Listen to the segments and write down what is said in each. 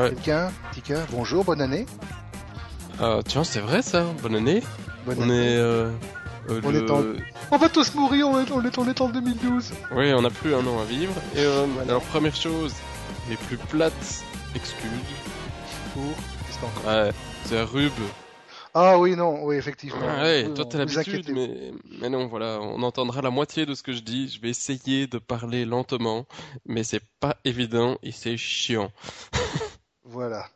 Ouais. Quelqu'un Tika, bonjour, bonne année. Ah, tiens, c'est vrai ça. Bonne année. Bonne On année. est. euh, euh, On le- est en- On va tous mourir, on est, on est, on est en 2012. Oui, on n'a plus un an à vivre. Et euh, Voilà. alors première chose, les plus plates excuses pour. Qu'est-ce Ouais, c'est un rub. Ah oui, non, oui, effectivement. Ah ouais, Oui, toi t'as l'habitude, mais mais non, voilà, on entendra la moitié de ce que je dis. Je vais essayer de parler lentement, mais c'est pas évident et c'est chiant. Voilà.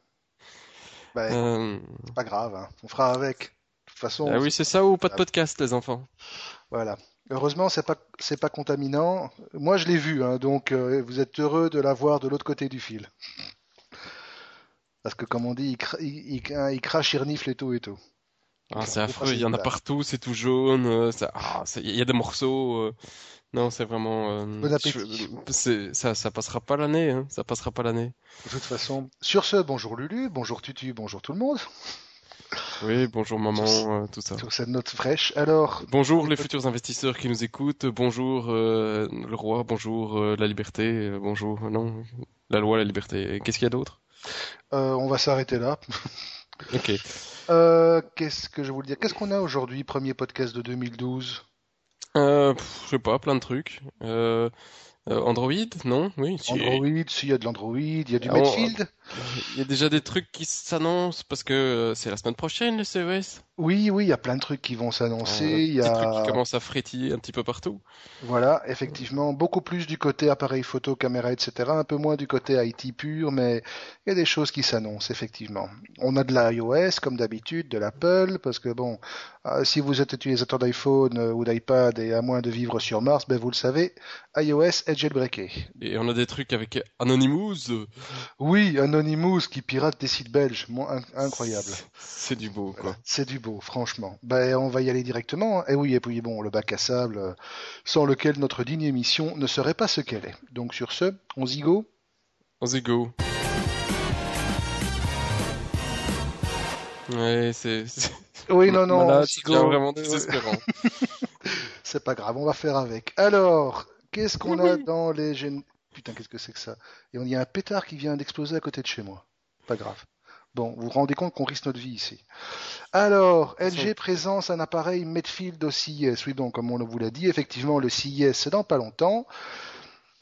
Bah, Euh, c'est pas grave, hein. on fera avec. De toute façon, ah oui, c'est ça ou pas de podcast, les enfants? voilà. Heureusement, c'est pas, c'est pas contaminant. Moi, je l'ai vu, hein, donc euh, vous êtes heureux de l'avoir de l'autre côté du fil. Parce que, comme on dit, il, cra- il, il- hein, il crache, il renifle et tout et tout. Ah, c'est affreux, il y en a partout, c'est tout jaune, euh, ah, il y a des morceaux. euh, Non, c'est vraiment. euh, Bon appétit. je- c'est- ça, ça passera pas l'année, hein, ça passera pas l'année. De toute façon, sur ce, bonjour Lulu, bonjour Tutu, bonjour tout le monde. Oui, bonjour maman, Sur- euh, tout ça. Sur cette note fraîche. Alors, Bonjour les futurs investisseurs qui nous écoutent, bonjour euh, le roi, bonjour euh, la liberté, euh, bonjour, non, la loi, la liberté. Qu'est-ce qu'il y a d'autre? Euh, on va s'arrêter là. Ok. Euh, qu'est-ce que je voulais dire? Qu'est-ce qu'on a aujourd'hui, premier podcast de 2012 Euh, pff, je sais pas, plein de trucs. Euh, euh, Android, non? Oui. si. Android, s'il y a de l'Android, il y a du Ah, on-. Il y a déjà des trucs qui s'annoncent parce que euh, c'est la semaine prochaine le CES. Oui, oui, il y a plein de trucs qui vont s'annoncer. Euh, Il y Des trucs qui a, commencent à frétiller un petit peu partout. voilà, effectivement, beaucoup plus du côté appareil photo, caméra, etc. Un peu moins du côté IT pur, mais il y a des choses qui s'annoncent, effectivement. On a de l'iOS, comme d'habitude, de l'Apple, parce que bon, euh, si vous êtes utilisateur d'iPhone euh, ou d'iPad et à moins de vivre sur Mars, ben vous le savez, iOS est jailbreaké. Et on a des trucs avec Anonymous. Oui, Anonymous qui pirate des sites belges, incroyable. C'est du beau, quoi. C'est du beau, franchement. Ben, on va y aller directement. hein. Et oui, et puis bon, le bac à sable, euh, sans lequel notre digne émission ne serait pas ce qu'elle est. Donc sur ce, on y go On go. Ouais, c'est. c'est- Oui, non, non, go. vraiment désespérant. C'est pas grave, on va faire avec. Alors, qu'est-ce qu'on a Oui. dans les. Putain, qu'est-ce que c'est que ça Et on y a un pétard qui vient d'exploser à côté de chez moi. Pas grave. Bon, vous vous rendez compte qu'on risque notre vie ici. Alors, LG présence un appareil Medfield au CES. Oui, donc, comme on vous l'a dit, effectivement, le CES, c'est dans pas longtemps.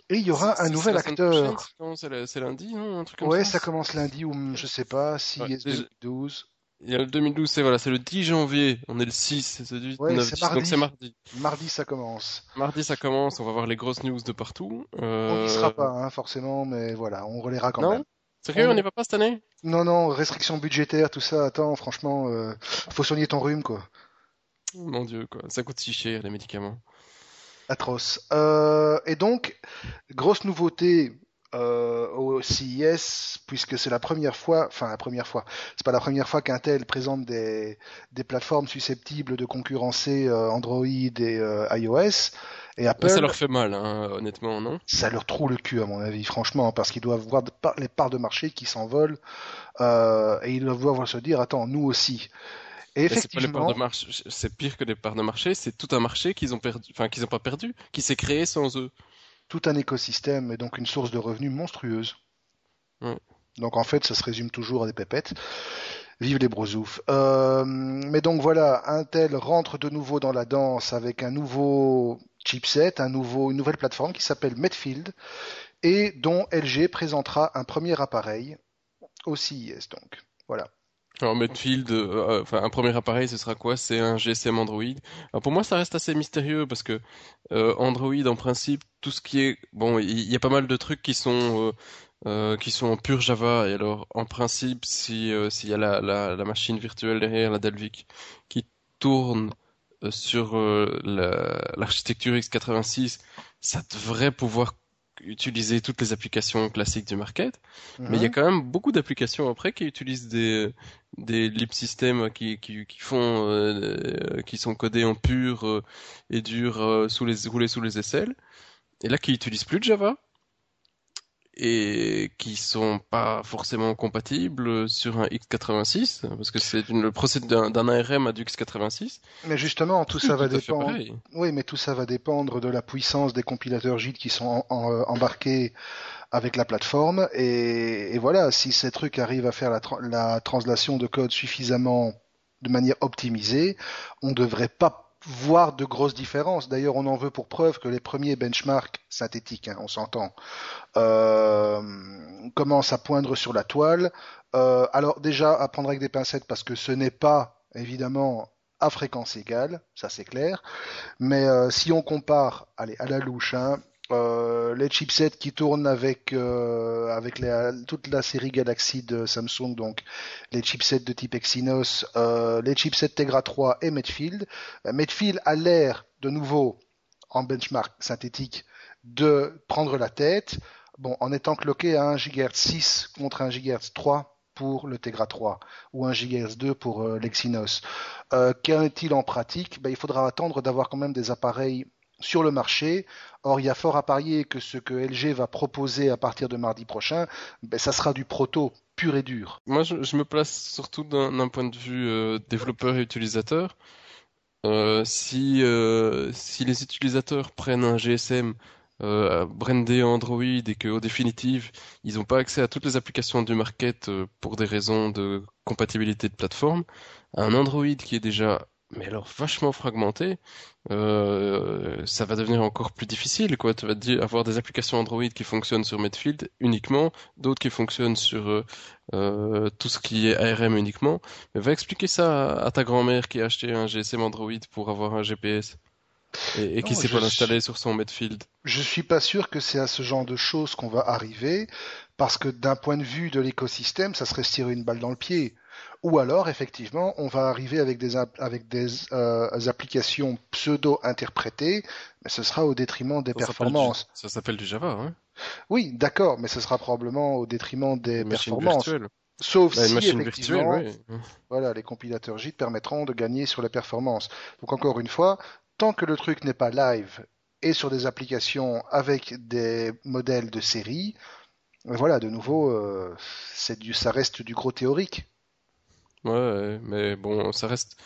Et il y aura un nouvel acteur. c'est lundi, non Un truc comme Ouais, ça ça commence lundi ou je sais pas, CES Ouais, déjà- 2012. Il y a le 2012, c'est voilà, c'est le 10 janvier. On est le 6, c'est du Ouais, 9, c'est 10, donc c'est mardi. Mardi, ça commence. Mardi, ça commence, on va voir les grosses news de partout. On Euh, n'y sera pas, hein, forcément, mais voilà, on relaiera quand Non même. Sérieux, On- on n'y va pas cette année? Non, non, restrictions budgétaires, tout ça, attends, franchement, euh, faut soigner ton rhume, quoi. Mon Dieu, quoi. Ça coûte si cher, les médicaments. Atroce. Euh, et donc, grosse nouveauté euh, au CES, puisque c'est la première fois, enfin la première fois, c'est pas la première fois qu'Intel présente des, des plateformes susceptibles de concurrencer euh, Android et euh, iOS. Et Apple, Ça leur fait mal, hein, honnêtement, non? Ça leur trouve le cul, à mon avis, franchement, parce qu'ils doivent voir par- les parts de marché qui s'envolent, euh, et ils doivent voir se dire, attends, nous aussi. Et effectivement, c'est pire que les parts de marché, c'est tout un marché qu'ils ont perdu, enfin qu'ils ont pas perdu, qui s'est créé sans eux. Tout un écosystème et donc une source de revenus monstrueuse. Donc en fait, ça se résume toujours à des pépettes. Vive les brosoufs. Euh, mais donc voilà, Intel rentre de nouveau dans la danse avec un nouveau chipset, un nouveau, une nouvelle plateforme qui s'appelle Medfield et dont LG présentera un premier appareil au CES. Donc voilà. Alors Medfield, euh, euh, enfin un premier appareil, ce sera quoi? C'est un GSM Android. Alors, pour moi, ça reste assez mystérieux parce que euh, Android, en principe, tout ce qui est bon, il y, a pas mal de trucs qui sont qui sont en pur Java. Et alors, en principe, si s'il y a la, la, machine virtuelle derrière, la Dalvik, qui tourne sur la- l'architecture x86, ça devrait pouvoir utiliser toutes les applications classiques du market. Mais il y a quand même beaucoup d'applications après qui utilisent des des lib systems qui qui qui font euh, qui sont codés en pur euh, et dur euh, sous les roulés sous les aisselles et là qui utilisent plus de Java et qui sont pas forcément compatibles sur un x86 parce que c'est le procédé d'un ARM à du x86. Mais justement, tout ça va dépendre. Oui, mais tout ça va dépendre de la puissance des compilateurs JIT qui sont euh, embarqués avec la plateforme et, voilà, si ces trucs arrivent à faire la, la translation de code suffisamment de manière optimisée, on devrait pas voir de grosses différences. D'ailleurs, on en veut pour preuve que les premiers benchmarks synthétiques, hein, on s'entend, euh, commencent à poindre sur la toile. Euh, alors déjà, à prendre avec des pincettes parce que ce n'est pas évidemment à fréquence égale, ça c'est clair. Mais euh, si on compare, allez, à la louche, hein, euh, les chipsets qui tournent avec euh, avec toute la série Galaxy de Samsung, donc les chipsets de type Exynos, euh, les chipsets Tegra 3 et Medfield. Medfield a l'air de nouveau en benchmark synthétique de prendre la tête, bon en étant cloqué à 1 GHz 6 contre 1 GHz 3 pour le Tegra 3 ou 1 GHz 2 pour l'Exynos. Qu'en est-il en pratique? Ben, Il faudra attendre d'avoir quand même des appareils sur le marché. Or, il y a fort à parier que ce que LG va proposer à partir de mardi prochain, ben, ça sera du proto pur et dur. Moi, je, me place surtout d'un point de vue euh, développeur et utilisateur. Euh, si, euh, si les utilisateurs prennent un GSM brandé Android et qu'au définitive, ils n'ont pas accès à toutes les applications du market pour des raisons de compatibilité de plateforme, un Android qui est déjà mais alors vachement fragmenté, euh, ça va devenir encore plus difficile. Quoi. Tu vas dire, avoir des applications Android qui fonctionnent sur Medfield uniquement, d'autres qui fonctionnent sur euh, euh tout ce qui est ARM uniquement. Mais va expliquer ça à, ta grand-mère qui a acheté un GSM Android pour avoir un GPS. Et, et qui sait pas l'installer sur son Medfield. Je suis pas sûr que c'est à ce genre de choses qu'on va arriver, parce que d'un point de vue de l'écosystème, ça serait se tirer une balle dans le pied. Ou alors, effectivement, on va arriver avec des, avec des euh, applications pseudo-interprétées, mais ce sera au détriment des performances. ça s'appelle du Java, hein Oui, d'accord, mais ce sera probablement au détriment des performances. Sauf bah, si, effectivement, voilà, les compilateurs JIT permettront de gagner sur les performances. Donc encore une fois, tant que le truc n'est pas live et sur des applications avec des modèles de série, voilà, de nouveau, euh, c'est du, ça reste du gros théorique. Ouais, mais bon, ça reste.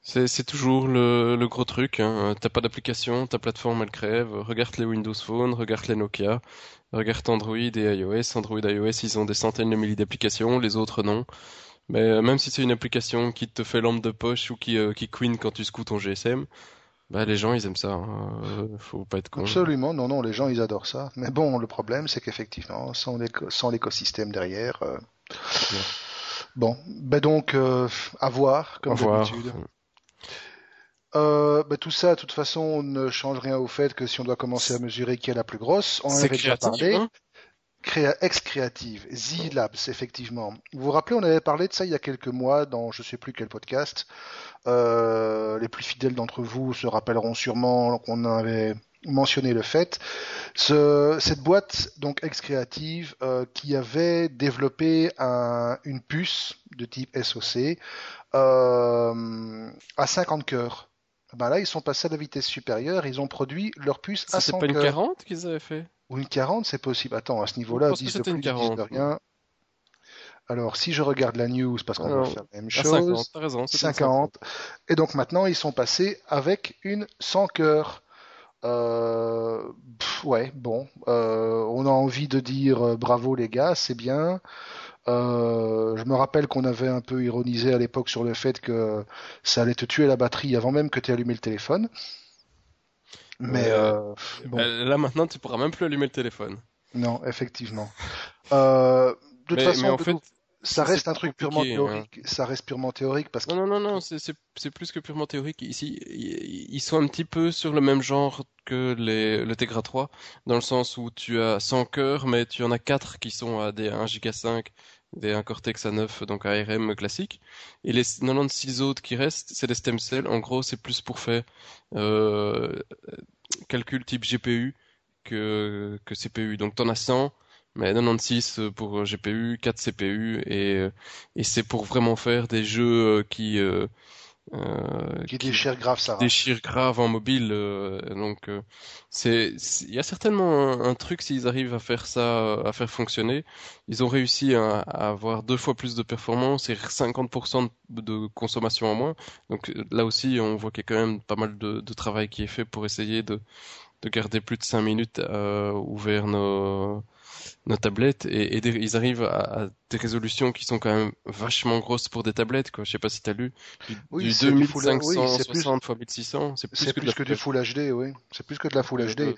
C'est toujours le, le gros truc. Hein. T'as pas d'application, ta plateforme elle crève. Regarde les Windows Phone, regarde les Nokia, regarde Android et iOS. Android et iOS, ils ont des centaines de milliers d'applications, les autres non. Mais euh, même si c'est une application qui te fait lampe de poche ou qui, euh, qui queen quand tu secoues ton GSM, bah les gens ils aiment ça. Hein. Euh, faut pas être con. Absolument, non, non, les gens ils adorent ça. Mais bon, le problème c'est qu'effectivement, sans l'écosystème derrière. Bon, ben donc, euh, à voir, comme d'habitude. Euh, ben tout ça, de toute façon, ne change rien au fait que si on doit commencer à mesurer qui est la plus grosse, on en avait déjà parlé. Hein ex Creative, Z-Labs, effectivement. Vous vous rappelez, on avait parlé de ça il y a quelques mois dans je sais plus quel podcast. Euh, les plus fidèles d'entre vous se rappelleront sûrement qu'on avait mentionner le fait. cette boîte, donc ex-créative, euh, qui avait développé une puce de type SOC euh, à 50 cœurs. Ben là, ils sont passés à la vitesse supérieure, ils ont produit leur puce à 100 cœurs. C'est pas une 40 qu'ils avaient fait? Ou une 40, c'est possible. Attends, à ce niveau-là, 10 de plus, une 40, de rien. Alors, si je regarde la news, parce qu'on va faire la même chose, 50, raison, 50. Et donc maintenant, ils sont passés avec une 100 cœurs. Euh, ouais, bon, euh, on a envie de dire euh, bravo les gars, c'est bien. je me rappelle qu'on avait un peu ironisé à l'époque sur le fait que ça allait te tuer la batterie avant même que tu aies allumé le téléphone. Mais bon. là maintenant, tu pourras même plus allumer le téléphone. Non, effectivement. de toute façon, en fait, ça reste un truc purement hein. théorique. Ça reste purement théorique parce que. Non, non, non, non c'est plus que purement théorique. Ici, ils sont un petit peu sur le même genre que les, le Tegra 3, dans le sens où tu as 100 cœurs, mais tu en as 4 qui sont à des 1 Giga 5, des 1 Cortex A9, donc ARM classique. Et les 96 autres qui restent, c'est des stem cells. En gros, c'est plus pour faire euh, calcul type GPU que, que CPU. Donc, t'en as 100 mais 96 pour GPU, 4 CPU et, et c'est pour vraiment faire des jeux qui euh, qui déchire grave ça. déchire grave en mobile. euh, donc euh, c'est il y a certainement un, un truc s'ils arrivent à faire ça, à faire fonctionner. Ils ont réussi à, à avoir deux fois plus de performance et 50% de, de consommation en moins. Donc euh, là aussi, on voit qu'il y a quand même pas mal de, de travail qui est fait pour essayer de de garder plus de 5 minutes euh, ouvert nos nos tablettes et, et des- ils arrivent à, à des résolutions qui sont quand même vachement grosses pour des tablettes quoi. Je sais pas si t'as lu du, Oui, du c'est du full- oui, c'est 2560 x 1600, c'est plus que plus que du Full HD, oui. C'est plus que de la Full Euh, HD. euh,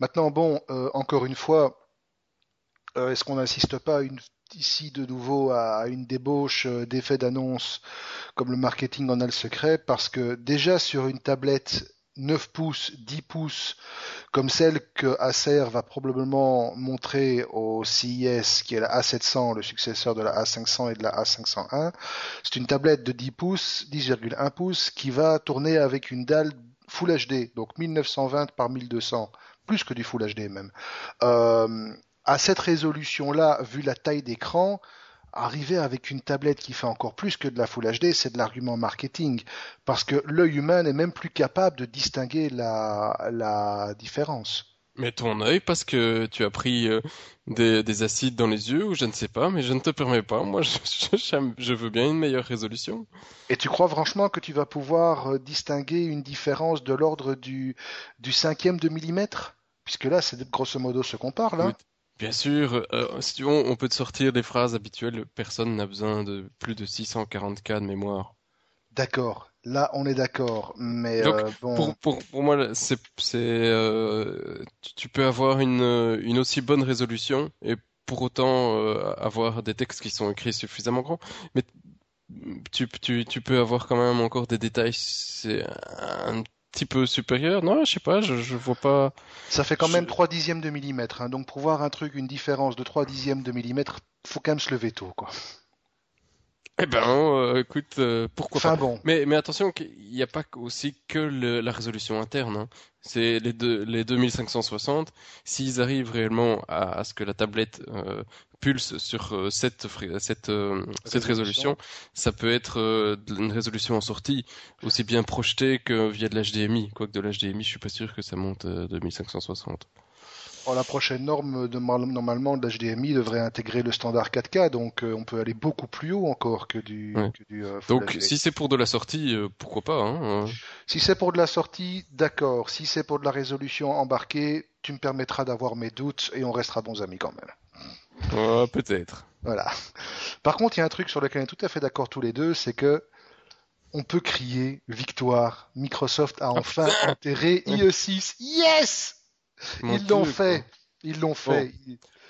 Maintenant, bon, euh, encore une fois, euh, est-ce qu'on n'insiste pas une- ici de nouveau à, une débauche euh, d'effets d'annonce comme le marketing en a le secret? Parce que déjà sur une tablette 9 pouces, 10 pouces, comme celle que Acer va probablement montrer au CES, qui est la A700, le successeur de la A500 et de la A501, c'est une tablette de 10 pouces, 10,1 pouces, qui va tourner avec une dalle Full HD, donc 1920 par 1200, plus que du Full HD même. Euh, à cette résolution-là, vu la taille d'écran, arriver avec une tablette qui fait encore plus que de la Full HD, c'est de l'argument marketing, parce que l'œil humain n'est même plus capable de distinguer la, la différence. Mais ton œil, parce que tu as pris euh, des, des acides dans les yeux, ou je ne sais pas, mais je ne te permets pas. Moi, je, je, j'aime- je veux bien une meilleure résolution. Et tu crois franchement que tu vas pouvoir euh, distinguer une différence de l'ordre du, du cinquième de millimètre? Puisque là, c'est grosso modo ce qu'on parle. Hein Bien sûr, euh, si tu veux, on peut te sortir des phrases habituelles. Personne n'a besoin de plus de 640K de mémoire. D'accord, là on est d'accord, mais Donc, euh, bon, Pour, pour, pour moi, c'est, c'est, euh, tu, tu peux avoir une, une aussi bonne résolution et pour autant euh, avoir des textes qui sont écrits suffisamment grands. Mais tu, tu, tu peux avoir quand même encore des détails, c'est un petit peu supérieur. Non, je sais pas, je, je vois pas. ça fait quand je- même 3 dixièmes de millimètre. hein. donc pour voir un truc, une différence de 3 dixièmes de millimètre, faut quand même se lever tôt, quoi. Eh ben, euh, écoute, euh, pourquoi pas. Bon, Mais, mais attention, il n'y a pas aussi que le- la résolution interne. hein. C'est les, deux, les 2560. S'ils arrivent réellement à, à ce que la tablette euh, pulse sur euh, cette, euh, cette Résolution. ça peut être euh, une résolution en sortie, aussi bien projetée que via de l'HDMI. Quoique de l'HDMI, je suis pas sûr que ça monte euh, 2560. oh, la prochaine norme de, normalement de l'HDMI devrait intégrer le standard 4K, donc euh, on peut aller beaucoup plus haut encore que du, Ouais. que du euh, Donc, si c'est pour de la sortie, euh, pourquoi pas, hein. Si c'est pour de la sortie, d'accord. Si c'est pour de la résolution embarquée, tu me permettras d'avoir mes doutes et on restera bons amis quand même. Ouais, peut-être. Voilà. Par contre, il y a un truc sur lequel on est tout à fait d'accord tous les deux, c'est que on peut crier victoire. Microsoft a enfin enterré IE6. Yes! Ils l'ont fait. Ils l'ont fait.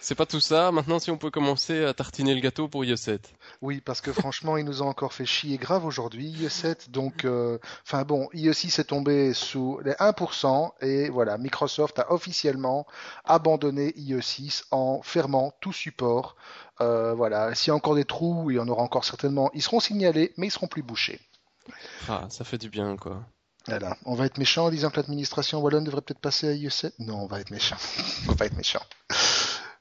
C'est pas tout ça. Maintenant, si on peut commencer à tartiner le gâteau pour 7. Oui, parce que franchement, ils nous ont encore fait chier grave aujourd'hui, IE7. Donc, euh, enfin bon, IE6 est tombé sous les 1% et voilà, Microsoft a officiellement abandonné IE6 en fermant tout support. Euh, voilà, s'il y a encore des trous, il y en aura encore certainement. Ils seront signalés, mais ils seront plus bouchés. Ah, ça fait du bien, quoi. Voilà, on va être méchant en disant que l'administration wallonne devrait peut-être passer à IE7. Non, on va être méchant. on va être méchant.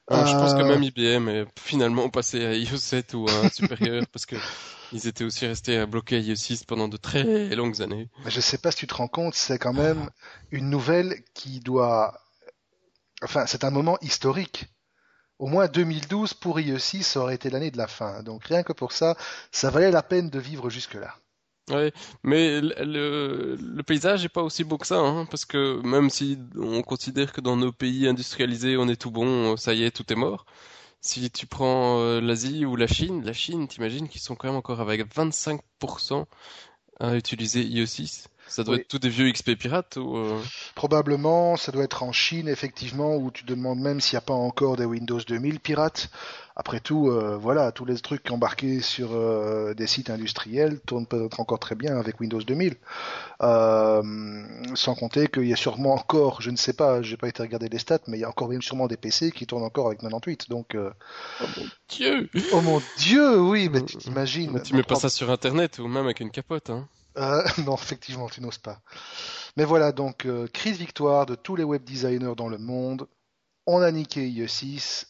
Ah, Je pense que Euh, même IBM est finalement passé à iOS 7 ou à un supérieur parce que ils étaient aussi restés à bloquer iOS 6 pendant de très longues années. Je sais pas si tu te rends compte, c'est quand même une nouvelle qui doit. Enfin, c'est un moment historique. Au moins 2012 pour IE6, ça aurait été l'année de la fin. Donc rien que pour ça, ça valait la peine de vivre jusque-là. Ouais, mais le, le, paysage est pas aussi beau que ça, hein, parce que même si on considère que dans nos pays industrialisés on est tout bon, ça y est, tout est mort. Si tu prends euh, l'Asie ou la Chine, la Chine, t'imagines qu'ils sont quand même encore avec 25% à utiliser IE6. Ça doit Oui. être tous des vieux XP pirates ou euh, Probablement, ça doit être en Chine, effectivement, où tu demandes même s'il n'y a pas encore des Windows 2000 pirates. Après tout, euh, voilà, tous les trucs embarqués sur euh, des sites industriels tournent peut-être encore très bien avec Windows 2000. Euh, sans compter qu'il y a sûrement encore, je ne sais pas, j'ai pas été regarder les stats, mais il y a encore même sûrement des PC qui tournent encore avec 98. Donc, euh, Dieu! oh mon Dieu, oui, mais tu t'imagines. Mais tu mets pas ça sur Internet ou même avec une capote, hein. Euh, non, effectivement, tu n'oses pas. Mais voilà, donc, euh, crise victoire de tous les web designers dans le monde. On a niqué IE6.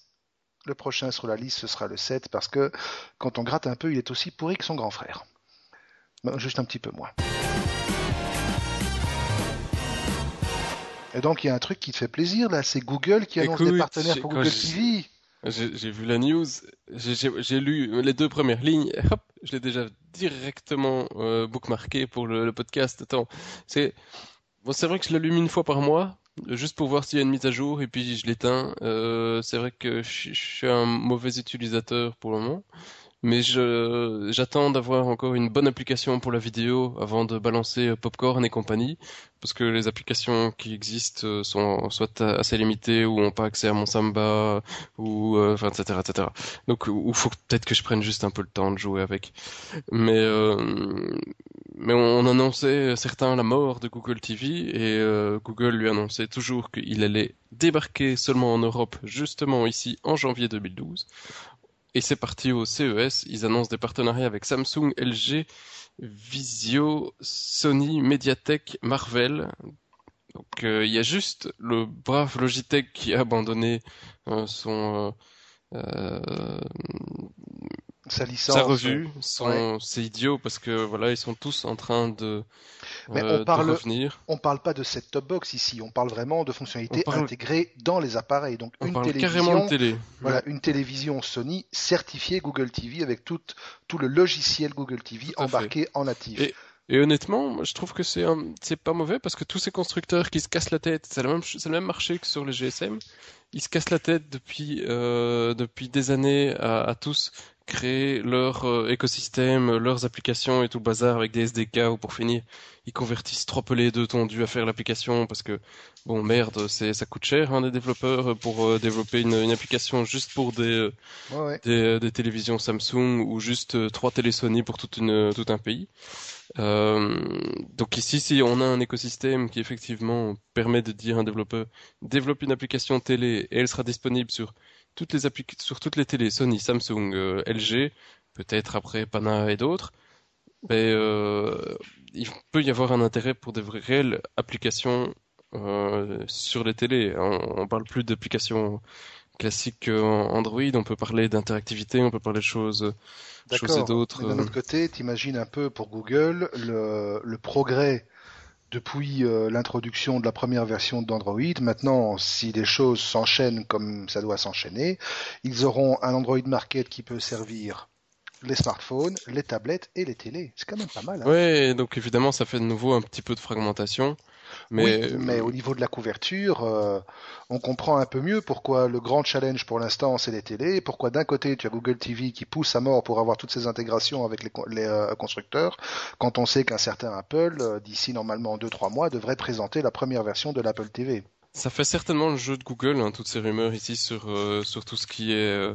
Le prochain sur la liste, ce sera le 7, parce que quand on gratte un peu, il est aussi pourri que son grand frère. juste un petit peu moins. Et donc il y a un truc qui te fait plaisir là, c'est Google qui annonce des partenaires pour Google TV. J'ai vu la news, j'ai lu les deux premières lignes, hop, je l'ai déjà directement euh, bookmarké pour le, podcast. Attends, c'est bon, c'est vrai que je l'allume une fois par mois, juste pour voir s'il y a une mise à jour, et puis je l'éteins. Euh, c'est vrai que je, je, suis un mauvais utilisateur pour le moment, mais je j'attends d'avoir encore une bonne application pour la vidéo avant de balancer Popcorn et compagnie, parce que les applications qui existent euh, sont soit assez limitées ou ont pas accès à mon Samba ou euh, enfin etc etc. Donc il faut peut-être que je prenne juste un peu le temps de jouer avec. Mais euh, mais on annonçait certains la mort de Google TV et euh, Google lui annonçait toujours qu'il allait débarquer seulement en Europe, justement ici en janvier 2012. Et c'est parti au CES. Ils annoncent des partenariats avec Samsung, LG, Visio, Sony, Mediatek, Marvel. Donc euh, il y a juste le brave Logitech qui a abandonné euh, son euh, sa licence. Sa revue, c'est idiot parce que voilà, ils sont tous en train de, Mais on parle, revenir. On parle pas de cette top box ici, on parle vraiment de fonctionnalités intégrées dans les appareils. Donc une télévision, télé. Voilà, une télévision Sony certifiée Google TV avec tout, tout le logiciel Google TV embarqué en natif. Et... honnêtement, je trouve que c'est c'est pas mauvais parce que tous ces constructeurs qui se cassent la tête, c'est le même c'est le même marché que sur les GSM. Ils se cassent la tête depuis euh, depuis des années à, à tous créer leur euh, écosystème, leurs applications et tout le bazar avec des SDK ou pour finir, ils convertissent trois pelés de tondu à faire l'application parce que bon merde, c'est ça coûte cher hein, des développeurs pour euh, développer une, une, application juste pour des, ouais, des, des télévisions Samsung ou juste euh, trois télé Sony pour toute une tout un pays. Euh, donc ici, si on a un écosystème qui effectivement permet de dire à un développeur développe une application télé et elle sera disponible sur toutes les sur toutes les télés Sony, Samsung, euh, LG, peut-être après Pana et d'autres, ben, euh, il peut y avoir un intérêt pour des réelles applications euh, sur les télés. On, on parle plus d'applications classiques Android, on peut parler d'interactivité, on peut parler de choses, choses et d'autres. D'un autre côté, t'imagines un peu pour Google le, le progrès depuis euh, l'introduction de la première version d'Android. Maintenant, si les choses s'enchaînent comme ça doit s'enchaîner, ils auront un Android Market qui peut servir les smartphones, les tablettes et les télés. C'est quand même pas mal. Hein. Oui, donc évidemment, ça fait de nouveau un petit peu de fragmentation. Mais... Oui, mais au niveau de la couverture, euh, on comprend un peu mieux pourquoi le grand challenge pour l'instant c'est les télés, pourquoi d'un côté tu as Google TV qui pousse à mort pour avoir toutes ces intégrations avec les, les euh, constructeurs, quand on sait qu'un certain Apple, euh, d'ici normalement 2-3 mois, devrait présenter la première version de l'Apple TV. Ça fait certainement le jeu de Google, hein, toutes ces rumeurs ici sur, sur tout ce qui est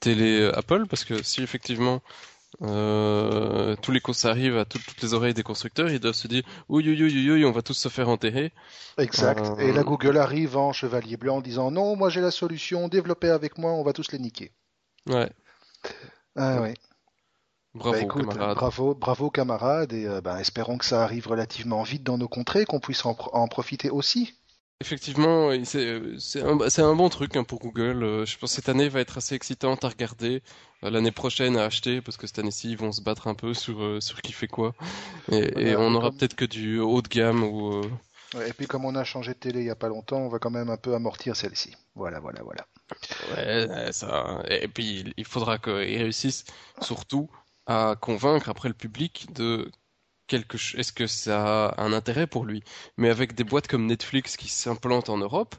télé Apple, parce que si effectivement euh, tous les ça arrive à toutes les oreilles des constructeurs, ils doivent se dire oui, oui, oui, oui, on va tous se faire enterrer. Exact. Euh... Et la Google arrive en chevalier blanc en disant non, moi j'ai la solution, développez avec moi, on va tous les niquer. Ouais. Ah ouais. Bravo, bah, écoute, camarade. bravo, bravo camarades, et euh, bah, espérons que ça arrive relativement vite dans nos contrées, qu'on puisse en, en profiter aussi. Effectivement, c'est un, un, bon truc hein, pour Google. Euh, je pense que cette année va être assez excitante à regarder. Euh, l'année prochaine à acheter, parce que cette année-ci, ils vont se battre un peu sur, euh, sur qui fait quoi. Et, et on aura peut-être que du haut de gamme ou... Ouais, et puis comme on a changé de télé il y a pas longtemps, on va quand même un peu amortir celle-ci. Voilà, voilà, voilà. Ouais, ça. Et puis il faudra qu'ils réussissent surtout à convaincre après le public de quelque est-ce que ça a un intérêt pour lui? Mais avec des boîtes comme Netflix qui s'implantent en Europe,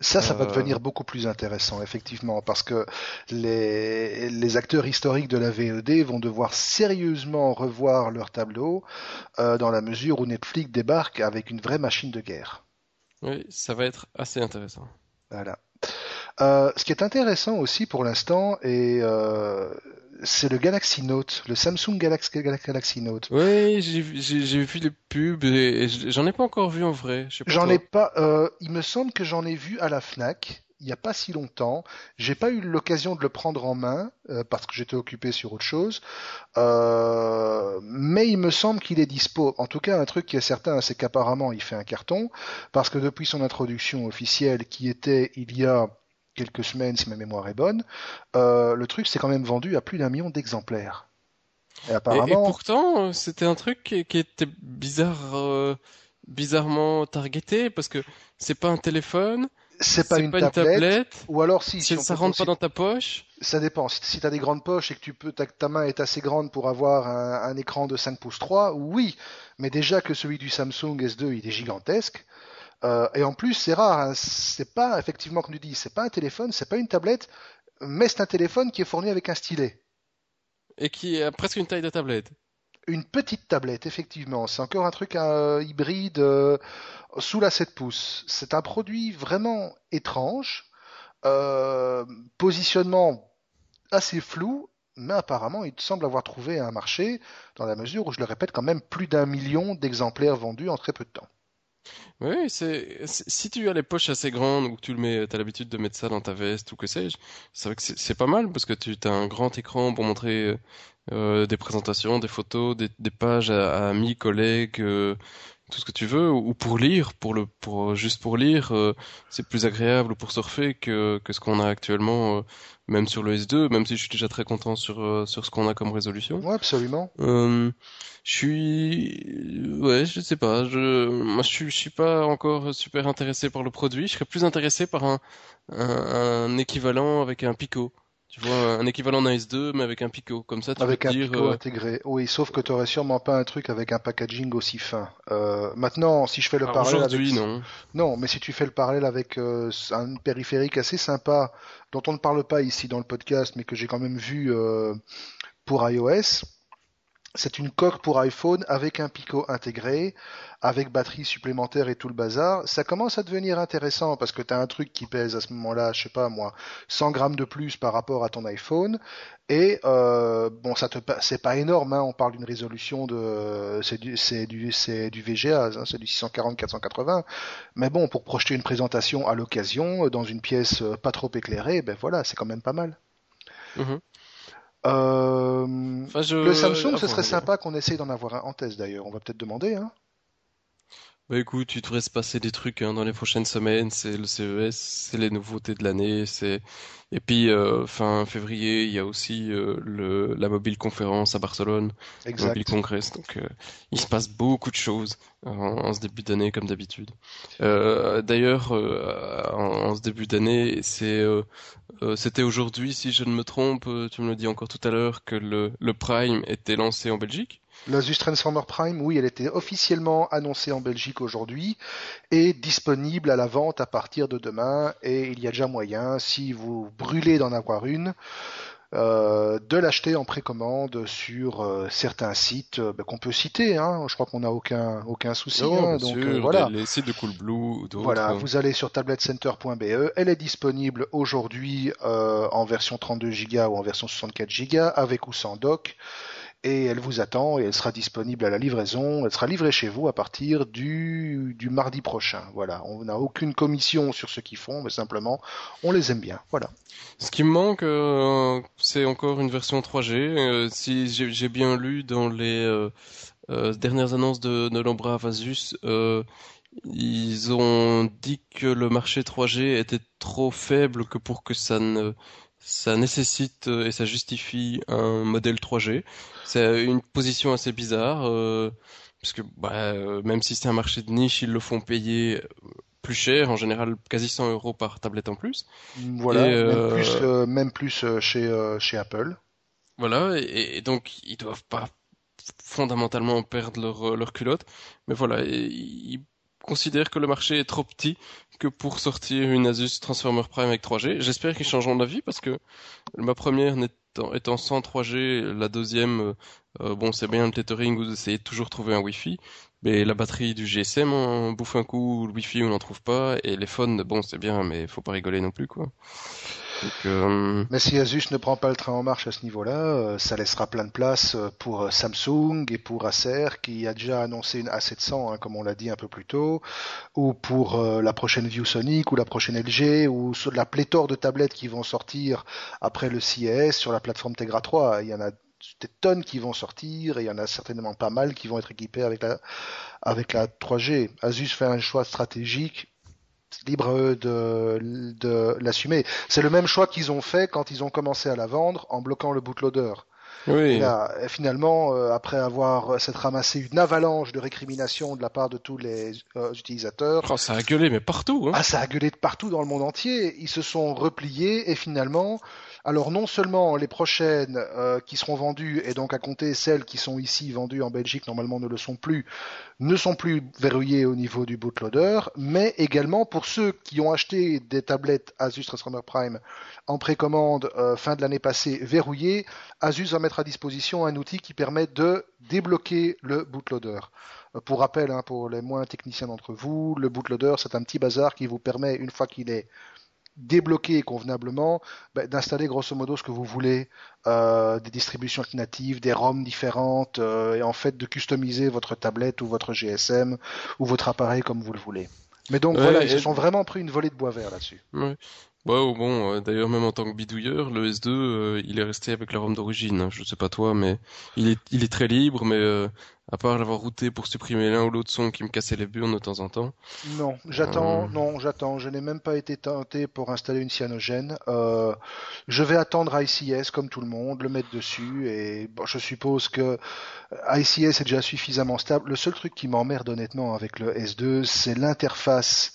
ça, ça va devenir beaucoup plus intéressant, effectivement, parce que les, les acteurs historiques de la VED vont devoir sérieusement revoir leur tableau euh, dans la mesure où Netflix débarque avec une vraie machine de guerre. Oui, ça va être assez intéressant. Voilà. Euh, ce qui est intéressant aussi pour l'instant, et euh, c'est le Galaxy Note, le Samsung Galaxy, Galaxy Note. Oui, j'ai vu les pubs et, j'en ai pas encore vu en vrai. J'en ai pas. Euh, il me semble que j'en ai vu à la Fnac. Il n'y a pas si longtemps, j'ai pas eu l'occasion de le prendre en main euh, parce que j'étais occupé sur autre chose, euh, mais il me semble qu'il est dispo. En tout cas, un truc qui est certain, c'est qu'apparemment il fait un carton parce que depuis son introduction officielle, qui était il y a quelques semaines, si ma mémoire est bonne, euh, le truc s'est quand même vendu à plus d'un million d'exemplaires. Et apparemment. Et, pourtant, c'était un truc qui, qui était bizarre, bizarrement targeté parce que c'est pas un téléphone, c'est pas, une, tablette, ou alors si, si ça rentre pas dans ta poche. Ça dépend. Si, tu as des grandes poches et que tu peux, ta, ta, main est assez grande pour avoir un, écran de 5 pouces 3, oui. Mais déjà que celui du Samsung S2, il est gigantesque. Euh, et en plus, c'est rare. Hein. C'est pas effectivement comme tu dis, c'est pas un téléphone, c'est pas une tablette, mais c'est un téléphone qui est fourni avec un stylet. Et qui a presque une taille de tablette. Une petite tablette, effectivement. C'est encore un truc euh, hybride euh, sous la 7 pouces. C'est un produit vraiment étrange. Euh, positionnement assez flou, mais apparemment il semble avoir trouvé un marché dans la mesure où, je le répète, quand même plus d'un million d'exemplaires vendus en très peu de temps. Oui, c'est si tu as les poches assez grandes ou que tu le mets, as l'habitude de mettre ça dans ta veste ou que sais-je, c'est vrai que c'est pas mal parce que tu as un grand écran pour montrer euh, des présentations, des photos, des, des pages à, amis, collègues, euh, tout ce que tu veux, ou pour lire, pour le, pour juste pour lire, euh, c'est plus agréable pour surfer que que ce qu'on a actuellement, même sur le S2, même si je suis déjà très content sur sur ce qu'on a comme résolution. Ouais, absolument. je suis, ouais, je sais pas, je, moi je suis, je suis pas encore super intéressé par le produit. Je serais plus intéressé par un un, un équivalent avec un Pico. Tu vois, un équivalent d'un S2, mais avec un Pico. Comme ça, tu avec un Pico euh, intégré. Oui, sauf que tu aurais sûrement pas un truc avec un packaging aussi fin. Euh, maintenant, si je fais le parallèle avec... non. Non, mais si tu fais le parallèle avec euh, un périphérique assez sympa, dont on ne parle pas ici dans le podcast, mais que j'ai quand même vu pour iOS, c'est une coque pour iPhone avec un Pico intégré, avec batterie supplémentaire et tout le bazar. Ça commence à devenir intéressant parce que tu as un truc qui pèse à ce moment-là, je sais pas moi, 100 grammes de plus par rapport à ton iPhone. Et euh, bon, ça te c'est pas énorme, hein, on parle d'une résolution de c'est du c'est du c'est du VGA, hein, c'est du 640 480. Mais bon, pour projeter une présentation à l'occasion dans une pièce euh, pas trop éclairée, ben voilà, c'est quand même pas mal. Mm-hmm. Euh, Le Samsung, ce serait sympa qu'on essaye d'en avoir un en test d'ailleurs. On va peut-être demander. Hein. Bah écoute, tu devrais se passer des trucs hein, dans les prochaines semaines. C'est le CES, c'est les nouveautés de l'année, c'est et puis, euh, fin février, il y a aussi euh, le, la mobile conférence à Barcelone, exact. mobile congress. Donc, euh, il se passe beaucoup de choses en, en ce début d'année, comme d'habitude. D'ailleurs, en, en, ce début d'année, c'est c'était aujourd'hui, si je ne me trompe, tu me le dis encore tout à l'heure, que le, le Prime était lancé en Belgique. L'Asus Transformer Prime, oui, elle était officiellement annoncée en Belgique aujourd'hui et disponible à la vente à partir de demain. Et il y a déjà moyen, si vous brûlez d'en avoir une, euh, de l'acheter en précommande sur euh, certains sites euh, bah, qu'on peut citer. Hein. Je crois qu'on n'a aucun aucun souci. Oh, hein. donc voilà. Les sites de Coolblue. Voilà, vous allez sur tabletcenter.be. Elle est disponible aujourd'hui en version 32 Go ou en version 64 Go avec ou sans dock et elle vous attend et elle sera disponible à la livraison. Elle sera livrée chez vous à partir du, du mardi prochain. Voilà, on n'a aucune commission sur ce qu'ils font, mais simplement on les aime bien. Voilà. Ce qui me manque, euh, c'est encore une version 3G. Euh, si j'ai bien lu dans les euh, dernières annonces de, de l'Ombra Vasus, ils ont dit que le marché 3G était trop faible que pour que ça ne ça nécessite et ça justifie un modèle 3G. C'est une position assez bizarre, euh, parce que bah, euh, même si c'est un marché de niche, ils le font payer plus cher, en général quasi 100 euros par tablette en plus. Voilà, même euh, plus, même plus chez, chez Apple. Voilà, et, donc ils doivent pas fondamentalement perdre leur, leur culotte, mais voilà, ils considèrent que le marché est trop petit que pour sortir une Asus Transformer Prime avec 3G. J'espère qu'ils changeront d'avis parce que ma première étant sans 3G, la deuxième, euh, euh, bon, c'est bien le tethering, vous essayez de toujours trouver un Wi-Fi, mais la batterie du GSM bouffe un coup, le Wi-Fi on n'en trouve pas, et les phones, bon, c'est bien, mais faut pas rigoler non plus, quoi. Euh, Mais si Asus ne prend pas le train en marche à ce niveau-là, euh, ça laissera plein de place euh, pour Samsung et pour Acer qui a déjà annoncé une A700, hein, comme on l'a dit un peu plus tôt, ou pour la prochaine ViewSonic ou la prochaine LG ou la pléthore de tablettes qui vont sortir après le CES sur la plateforme Tegra 3. Il y en a des tonnes qui vont sortir et il y en a certainement pas mal qui vont être équipés avec la avec la 3G. Asus fait un choix stratégique libre de, de l'assumer. C'est le même choix qu'ils ont fait quand ils ont commencé à la vendre en bloquant le bootloader. Oui. Et là, finalement, euh, après avoir s'être ramassé une avalanche de récriminations de la part de tous les euh, utilisateurs, Oh, ça a gueulé, mais partout. Hein. ah, ça a gueulé de partout dans le monde entier. Ils se sont repliés et finalement, alors non seulement les prochaines euh, qui seront vendues et donc à compter celles qui sont ici vendues en Belgique normalement ne le sont plus, ne sont plus verrouillées au niveau du bootloader, mais également pour ceux qui ont acheté des tablettes Asus Transformer Prime en précommande euh, fin de l'année passée verrouillées, Asus va mettre à disposition un outil qui permet de débloquer le bootloader. Euh, Pour rappel, hein, pour les moins techniciens d'entre vous, le bootloader, c'est un petit bazar qui vous permet, une fois qu'il est débloqué convenablement, ben, d'installer grosso modo ce que vous voulez, euh, des distributions alternatives, des ROM différentes, euh, et en fait de customiser votre tablette ou votre GSM ou votre appareil comme vous le voulez. Mais donc Ouais, voilà, ils se sont vraiment pris une volée de bois vert là-dessus. Ouais. Ouais, bon, euh, d'ailleurs, même en tant que bidouilleur, le S2, euh, il est resté avec la ROM d'origine. hein. Je sais pas toi, mais il est, il est très libre, mais euh, à part l'avoir routé pour supprimer l'un ou l'autre son qui me cassait les burnes de temps en temps. Non, j'attends, Euh. non, j'attends. Je n'ai même pas été tenté pour installer une cyanogène. Euh, je vais attendre ICS comme tout le monde, le mettre dessus et bon, je suppose que ICS est déjà suffisamment stable. Le seul truc qui m'emmerde honnêtement avec le S2, c'est l'interface.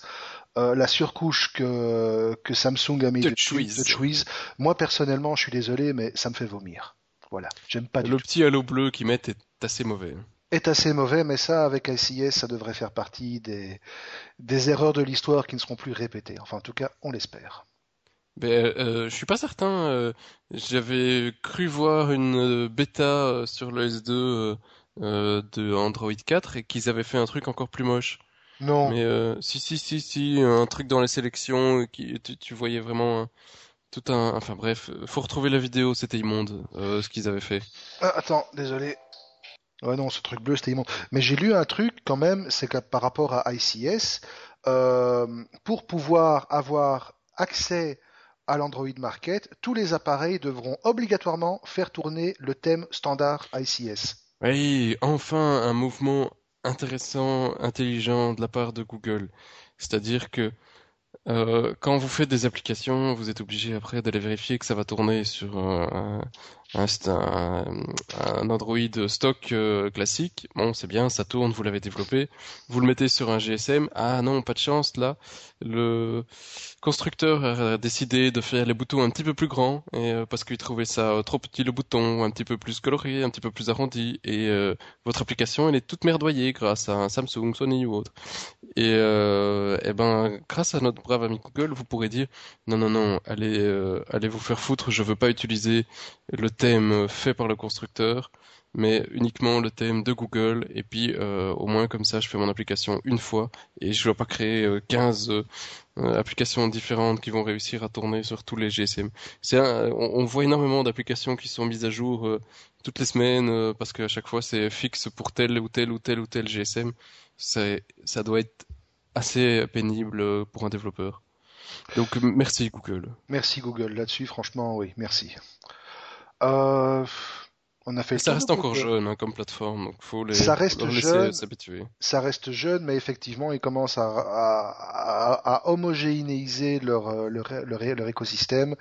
Euh, la surcouche que, que Samsung a mis TouchWiz. TouchWiz. Moi personnellement, je suis désolé, mais ça me fait vomir. Voilà, j'aime pas du Le tout. petit halo bleu qu'ils mettent est assez mauvais. Est assez mauvais, mais ça, avec ICS, ça devrait faire partie des, des erreurs de l'histoire qui ne seront plus répétées. Enfin, en tout cas, on l'espère. Ben, euh, je suis pas certain. euh, J'avais cru voir une euh, bêta sur le S2 euh, euh, de Android 4 et qu'ils avaient fait un truc encore plus moche. Non, Mais euh, si, si, si, si, un truc dans les sélections, euh, qui, tu, tu voyais vraiment un- tout un... Enfin bref, euh, faut retrouver la vidéo, c'était immonde, euh, ce qu'ils avaient fait. Ah, attends, désolé. Ouais, non, ce truc bleu, c'était immonde. Mais j'ai lu un truc quand même, c'est que par rapport à ICS, euh, pour pouvoir avoir accès à l'Android Market, tous les appareils devront obligatoirement faire tourner le thème standard ICS. Oui, enfin un mouvement intéressant, intelligent de la part de Google. C'est-à-dire que euh, quand vous faites des applications, vous êtes obligé après d'aller vérifier que ça va tourner sur euh, un, un, un- Android stock euh, classique. Bon, c'est bien, ça tourne, vous l'avez développé. Vous le mettez sur un GSM. Ah non, pas de chance là. Le constructeur a décidé de faire les boutons un petit peu plus grands et, euh, parce qu'il trouvait ça euh, trop petit le bouton, un petit peu plus coloré, un petit peu plus arrondi. Et euh, votre application, elle est toute merdoyée grâce à un Samsung, Sony ou autre. Et, euh, eh ben, grâce à notre brave ami Google, vous pourrez dire non, non, non, allez, allez vous faire foutre. Je veux pas utiliser le thème fait par le constructeur, mais uniquement le thème de Google. Et puis, euh, au moins comme ça, je fais mon application une fois et je dois pas créer euh, 15 euh, euh, applications différentes qui vont réussir à tourner sur tous les GSM. C'est on, on voit énormément d'applications qui sont mises à jour euh, toutes les semaines euh, parce qu'à chaque fois c'est fixe pour tel ou tel ou tel ou tel GSM. C'est, ça doit être assez pénible pour un développeur. Donc merci Google. Merci Google, là-dessus, franchement, oui, merci. Euh, on a fait Ça reste encore jeune hein, comme plateforme, donc faut les, Ça reste leur laisser jeune. s'habituer. ça reste jeune, mais effectivement, ils commencent à, à, à- à homogénéiser leur, euh, leur, leur, leur écosystème.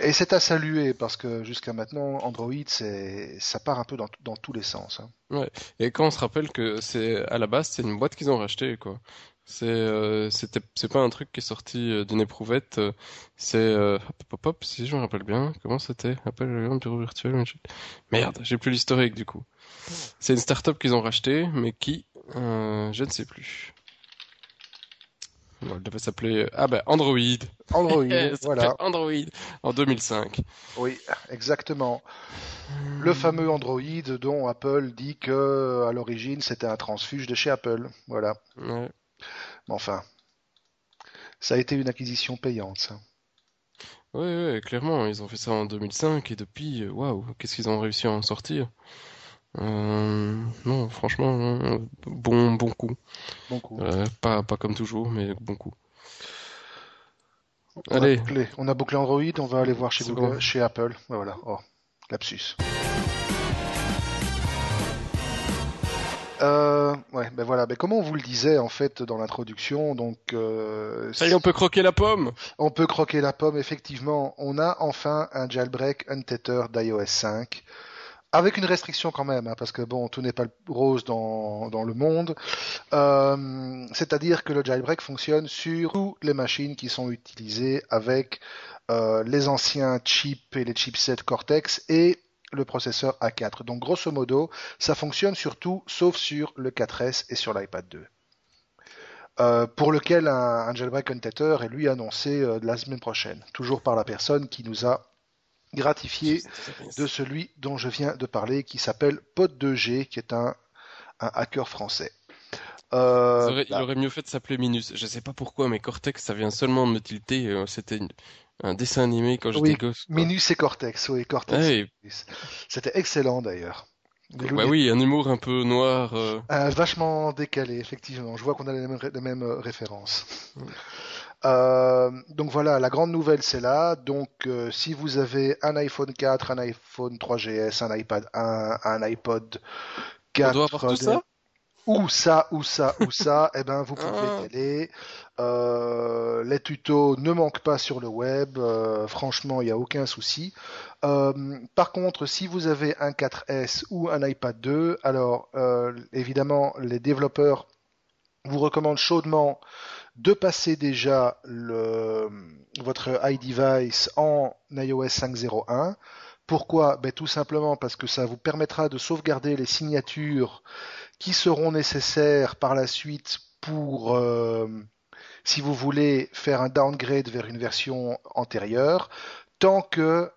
Et c'est à saluer parce que jusqu'à maintenant, Android, c'est, ça part un peu dans, dans tous les sens. hein. Et quand on se rappelle que c'est à la base c'est une boîte qu'ils ont racheté quoi. C'est euh, c'est pas un truc qui est sorti euh, d'une éprouvette. euh, C'est euh, hop, hop, hop, si je me rappelle bien comment c'était? Appel un bureau virtuel. mais je- Merde, j'ai plus l'historique du coup. C'est une start-up qu'ils ont racheté, mais qui je ne sais plus. Elle devait s'appeler ah ben Android. Android, voilà. Android en 2005. Oui, exactement. Le fameux Android dont Apple dit que à l'origine c'était un transfuge de chez Apple. Voilà. Ouais. Mais enfin, ça a été une acquisition payante. ça. Ouais, ouais, clairement, ils ont fait ça en 2005 et depuis, euh, waouh, qu'est-ce qu'ils ont réussi à en sortir? Euh, non, franchement, bon, bon coup. Bon coup. Euh, pas, pas comme toujours, mais bon coup. On a Allez. bouclé, on a bouclé Android, on va aller voir chez C'est Google, bon. chez Apple. Voilà. Oh, lapsus. Euh, ouais, ben voilà. Ben comme on vous le disait en fait dans l'introduction, donc euh, Ça y est, on peut croquer la pomme! on peut croquer la pomme. Effectivement, on a enfin un jailbreak untether d'iOS 5. avec une restriction quand même, hein, parce que bon, tout n'est pas rose dans, dans le monde. Euh, C'est-à-dire que le jailbreak fonctionne sur toutes les machines qui sont utilisées avec euh, les anciens chips et les chipsets Cortex et le processeur A4. Donc grosso modo, ça fonctionne sur tout sauf sur le 4S et sur l'iPad 2. Euh, pour lequel un, un jailbreak contenter est lui annoncé euh, la semaine prochaine, toujours par la personne qui nous a gratifié de celui dont je viens de parler, qui s'appelle Pod2G, qui est un, un hacker français. Euh, il, aurait, il, aurait, mieux fait de s'appeler Minus. Je sais pas pourquoi, mais Cortex, ça vient seulement de me tilter. C'était une, un dessin animé quand j'étais oui, gosse. Quoi. Minus et Cortex, oui, Cortex. Ouais, C'était excellent d'ailleurs. Bah oui, un humour un peu noir. Euh... Euh, vachement décalé, effectivement. Je vois qu'on a les mêmes, les mêmes références. Mm. Euh, donc voilà, la grande nouvelle c'est là. Donc euh, si vous avez un iPhone 4, un iPhone 3GS, un iPad 1, un iPod 4, On doit avoir tout ça? Ou ça, ou ça, ou ça, eh ben vous pouvez y aller. Euh, les tutos ne manquent pas sur le web, euh, franchement, il n'y a aucun souci. Euh, par contre, si vous avez un 4S ou un iPad 2, alors euh, évidemment, les développeurs vous recommandent chaudement de passer déjà le, votre iDevice en iOS 5.01. Pourquoi? Ben, Tout simplement parce que ça vous permettra de sauvegarder les signatures qui seront nécessaires par la suite pour, euh, si vous voulez, faire un downgrade vers une version antérieure, tant que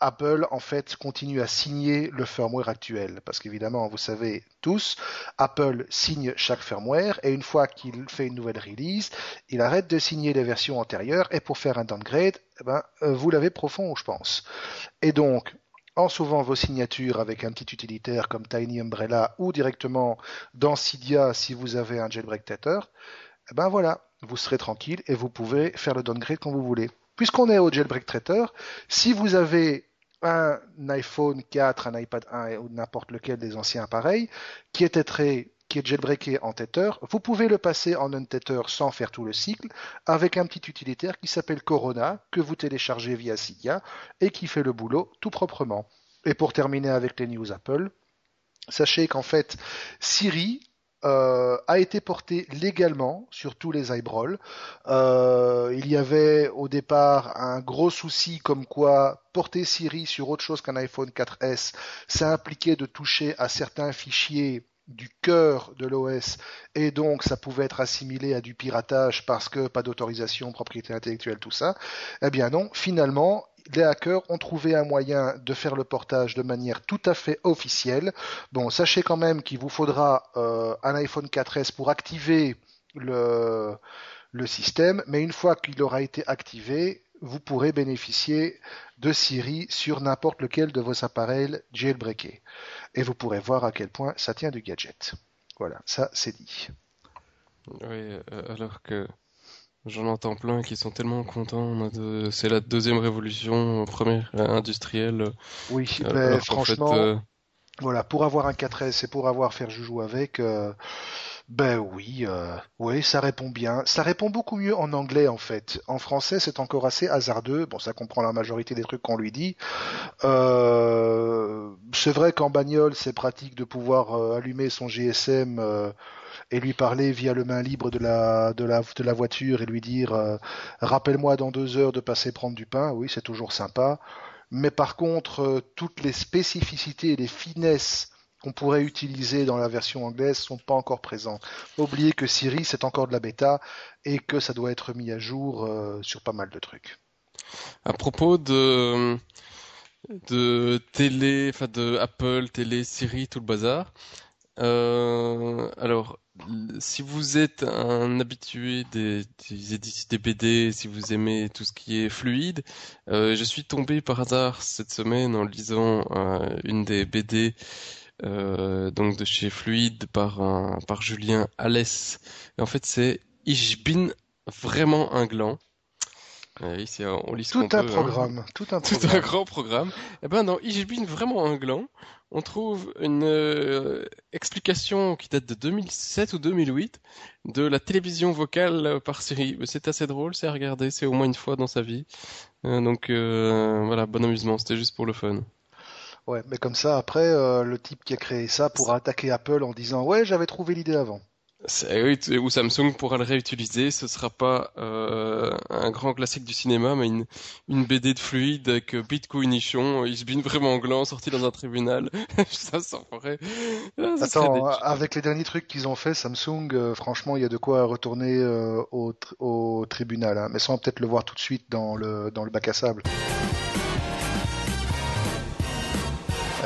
Apple en fait continue à signer le firmware actuel parce qu'évidemment vous savez tous Apple signe chaque firmware et une fois qu'il fait une nouvelle release il arrête de signer les versions antérieures et pour faire un downgrade eh ben, euh, vous l'avez profond je pense et donc en sauvant vos signatures avec un petit utilitaire comme Tiny Umbrella ou directement dans Cydia si vous avez un jailbreak tether, eh ben voilà, vous serez tranquille et vous pouvez faire le downgrade quand vous voulez. Puisqu'on est au jailbreak traiter, si vous avez un iPhone 4, un iPad 1 ou n'importe lequel des anciens appareils qui est très qui est jailbreaké en tether, vous pouvez le passer en untether sans faire tout le cycle avec un petit utilitaire qui s'appelle Corona que vous téléchargez via Cydia et qui fait le boulot tout proprement. Et pour terminer avec les news Apple, sachez qu'en fait Siri euh, a été porté légalement sur tous les iBroll. Euh, il y avait au départ un gros souci comme quoi porter Siri sur autre chose qu'un iPhone 4S, ça impliquait de toucher à certains fichiers du cœur de l'OS et donc ça pouvait être assimilé à du piratage parce que pas d'autorisation, propriété intellectuelle, tout ça. Eh bien non, finalement, les hackers ont trouvé un moyen de faire le portage de manière tout à fait officielle. Bon, sachez quand même qu'il vous faudra euh, un iPhone 4S pour activer le, le système, mais une fois qu'il aura été activé, vous pourrez bénéficier de Siri sur n'importe lequel de vos appareils jailbreakés. Et vous pourrez voir à quel point ça tient du gadget. Voilà, ça c'est dit. Oui, euh, alors que j'en entends plein qui sont tellement contents. De... C'est la deuxième révolution, première industrielle. Oui, euh, ben, franchement, fait, euh... voilà, pour avoir un 4S et pour avoir faire joujou avec, euh, ben oui, euh, oui, ça répond bien. Ça répond beaucoup mieux en anglais en fait. En français, c'est encore assez hasardeux. Bon, ça comprend la majorité des trucs qu'on lui dit. Euh, c'est vrai qu'en bagnole, c'est pratique de pouvoir euh, allumer son GSM euh, et lui parler via le main libre de la de la de la voiture et lui dire euh, rappelle-moi dans deux heures de passer prendre du pain. Oui, c'est toujours sympa. Mais par contre, toutes les spécificités et les finesses qu'on pourrait utiliser dans la version anglaise sont pas encore présents. Oubliez que Siri c'est encore de la bêta et que ça doit être mis à jour euh, sur pas mal de trucs. À propos de de télé, enfin de Apple, télé, Siri, tout le bazar. Euh, alors, si vous êtes un habitué des, des, des, BD, si vous aimez tout ce qui est fluide, euh, je suis tombé par hasard cette semaine en lisant euh, une des BD donc de chez Fluide par un, par Julien Alès. Et en fait, c'est Ich bin vraiment un gland. Ici, on lit ce tout un peut, programme, hein. tout un tout programme. un grand programme. Et ben dans Ich bin vraiment un gland, on trouve une euh, explication qui date de 2007 ou 2008 de la télévision vocale par Siri. C'est assez drôle, c'est à regarder, c'est au moins une fois dans sa vie. Euh, donc euh, voilà, bon amusement, c'était juste pour le fun. Ouais, mais comme ça, après, le type qui a créé ça pourra attaquer Apple en disant ouais, j'avais trouvé l'idée avant. Ou Samsung pourra le réutiliser. Ce sera pas euh, un grand classique du cinéma, mais une, une BD de fluide avec euh, Bitcoin nichon, Isbin vraiment gland, sorti dans un tribunal. Ça, ça ferait... Ah, ça Attends, avec les derniers trucs qu'ils ont fait, Samsung, euh, franchement, il y a de quoi retourner euh, au, tr- au tribunal, hein, mais sans peut-être le voir tout de suite dans le, dans le bac à sable.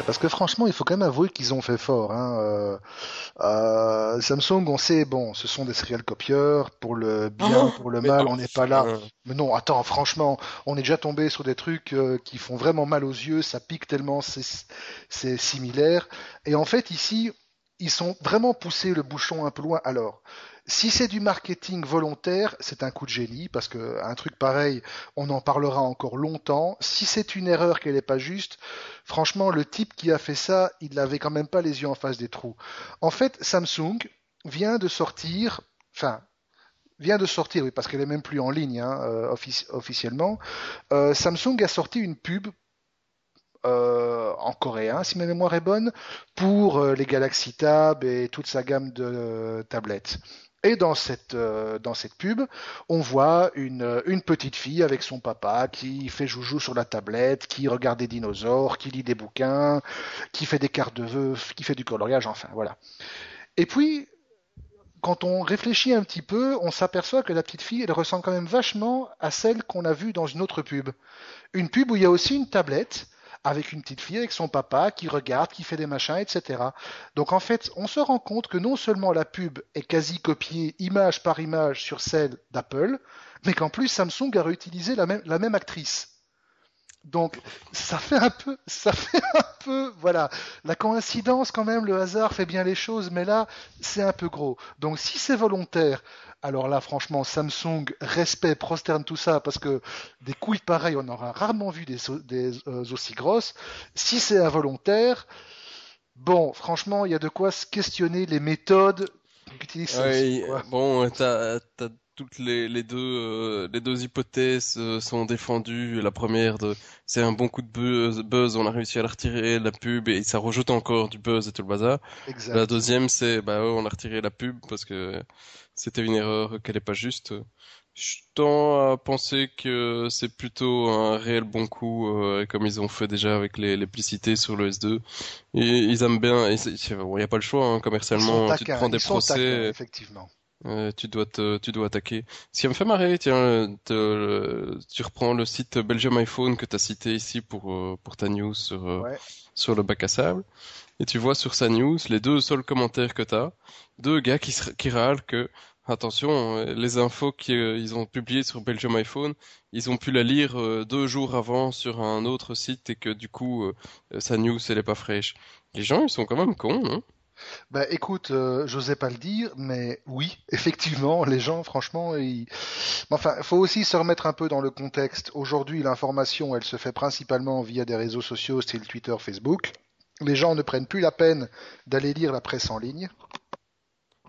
Parce que franchement, il faut quand même avouer qu'ils ont fait fort. Hein. euh, euh, Samsung, on sait, bon, ce sont des serial copieurs, pour le bien, Oh, pour le mal, non, on n'est pas là. euh, Mais non, attends, franchement, on est déjà tombé sur des trucs euh, qui font vraiment mal aux yeux, ça pique tellement, c'est c'est similaire. Et en fait, ici, ils sont vraiment poussé le bouchon un peu loin. Alors, si c'est du marketing volontaire, c'est un coup de génie, parce que un truc pareil, on en parlera encore longtemps. Si c'est une erreur qu'elle n'est pas juste, franchement, le type qui a fait ça, il n'avait quand même pas les yeux en face des trous. En fait, Samsung vient de sortir, enfin, vient de sortir, oui, parce qu'elle est même plus en ligne hein, euh, offici- officiellement. Euh, Samsung a sorti une pub euh, en coréen, si ma mémoire est bonne, pour euh, les Galaxy Tab et toute sa gamme de euh, tablettes. Et dans cette, dans cette pub, on voit une, une petite fille avec son papa qui fait joujou sur la tablette, qui regarde des dinosaures, qui lit des bouquins, qui fait des cartes de vœux, qui fait du coloriage, enfin voilà. Et puis, quand on réfléchit un petit peu, on s'aperçoit que la petite fille, elle ressemble quand même vachement à celle qu'on a vue dans une autre pub. Une pub où il y a aussi une tablette avec une petite fille avec son papa qui regarde, qui fait des machins, etc. Donc en fait, on se rend compte que non seulement la pub est quasi copiée image par image sur celle d'Apple, mais qu'en plus Samsung a réutilisé la même, actrice. Donc ça fait un peu, ça fait un peu, voilà, la coïncidence quand même, le hasard fait bien les choses, mais là c'est un peu gros. Donc si c'est volontaire, alors là franchement Samsung, respect, prosterne tout ça, parce que des couilles pareilles, on aura rarement vu des, des euh, aussi grosses. Si c'est involontaire, bon, franchement, il y a de quoi se questionner les méthodes quoi. bon, t'as, t'as toutes les, les deux, euh, les deux hypothèses euh, sont défendues. La première, de, c'est un bon coup de buzz, buzz, on a réussi à la retirer, la pub, et ça rajoute encore du buzz et tout le bazar. Exact. La deuxième, c'est, bah, ouais, on a retiré la pub parce que c'était une erreur qu'elle est pas juste. Je tends à penser que c'est plutôt un réel bon coup, euh, comme ils ont fait déjà avec les, les publicités sur le S2. Et ils aiment bien, c'est- c'est- bon, y a pas le choix, hein, commercialement, tu te prends des taquins, procès. effectivement. Euh, tu dois te, tu dois attaquer. Ce qui me fait marrer, tiens, euh, tu reprends le site Belgium iPhone que tu as cité ici pour, euh, pour ta news sur, euh, Ouais. sur le bac à sable. Et tu vois sur sa news les deux seuls commentaires que tu as, deux gars qui, qui râlent que, attention, euh, les infos qu'ils ont publiées sur Belgium iPhone, ils ont pu la lire euh, deux jours avant sur un autre site et que du coup, euh, sa news, elle est pas fraîche. Les gens, ils sont quand même cons, non? Bah écoute, euh, j'osais pas le dire, mais oui, effectivement, les gens, franchement, ils... Enfin, il faut aussi se remettre un peu dans le contexte. Aujourd'hui, l'information, elle se fait principalement via des réseaux sociaux, style Twitter, Facebook. Les gens ne prennent plus la peine d'aller lire la presse en ligne.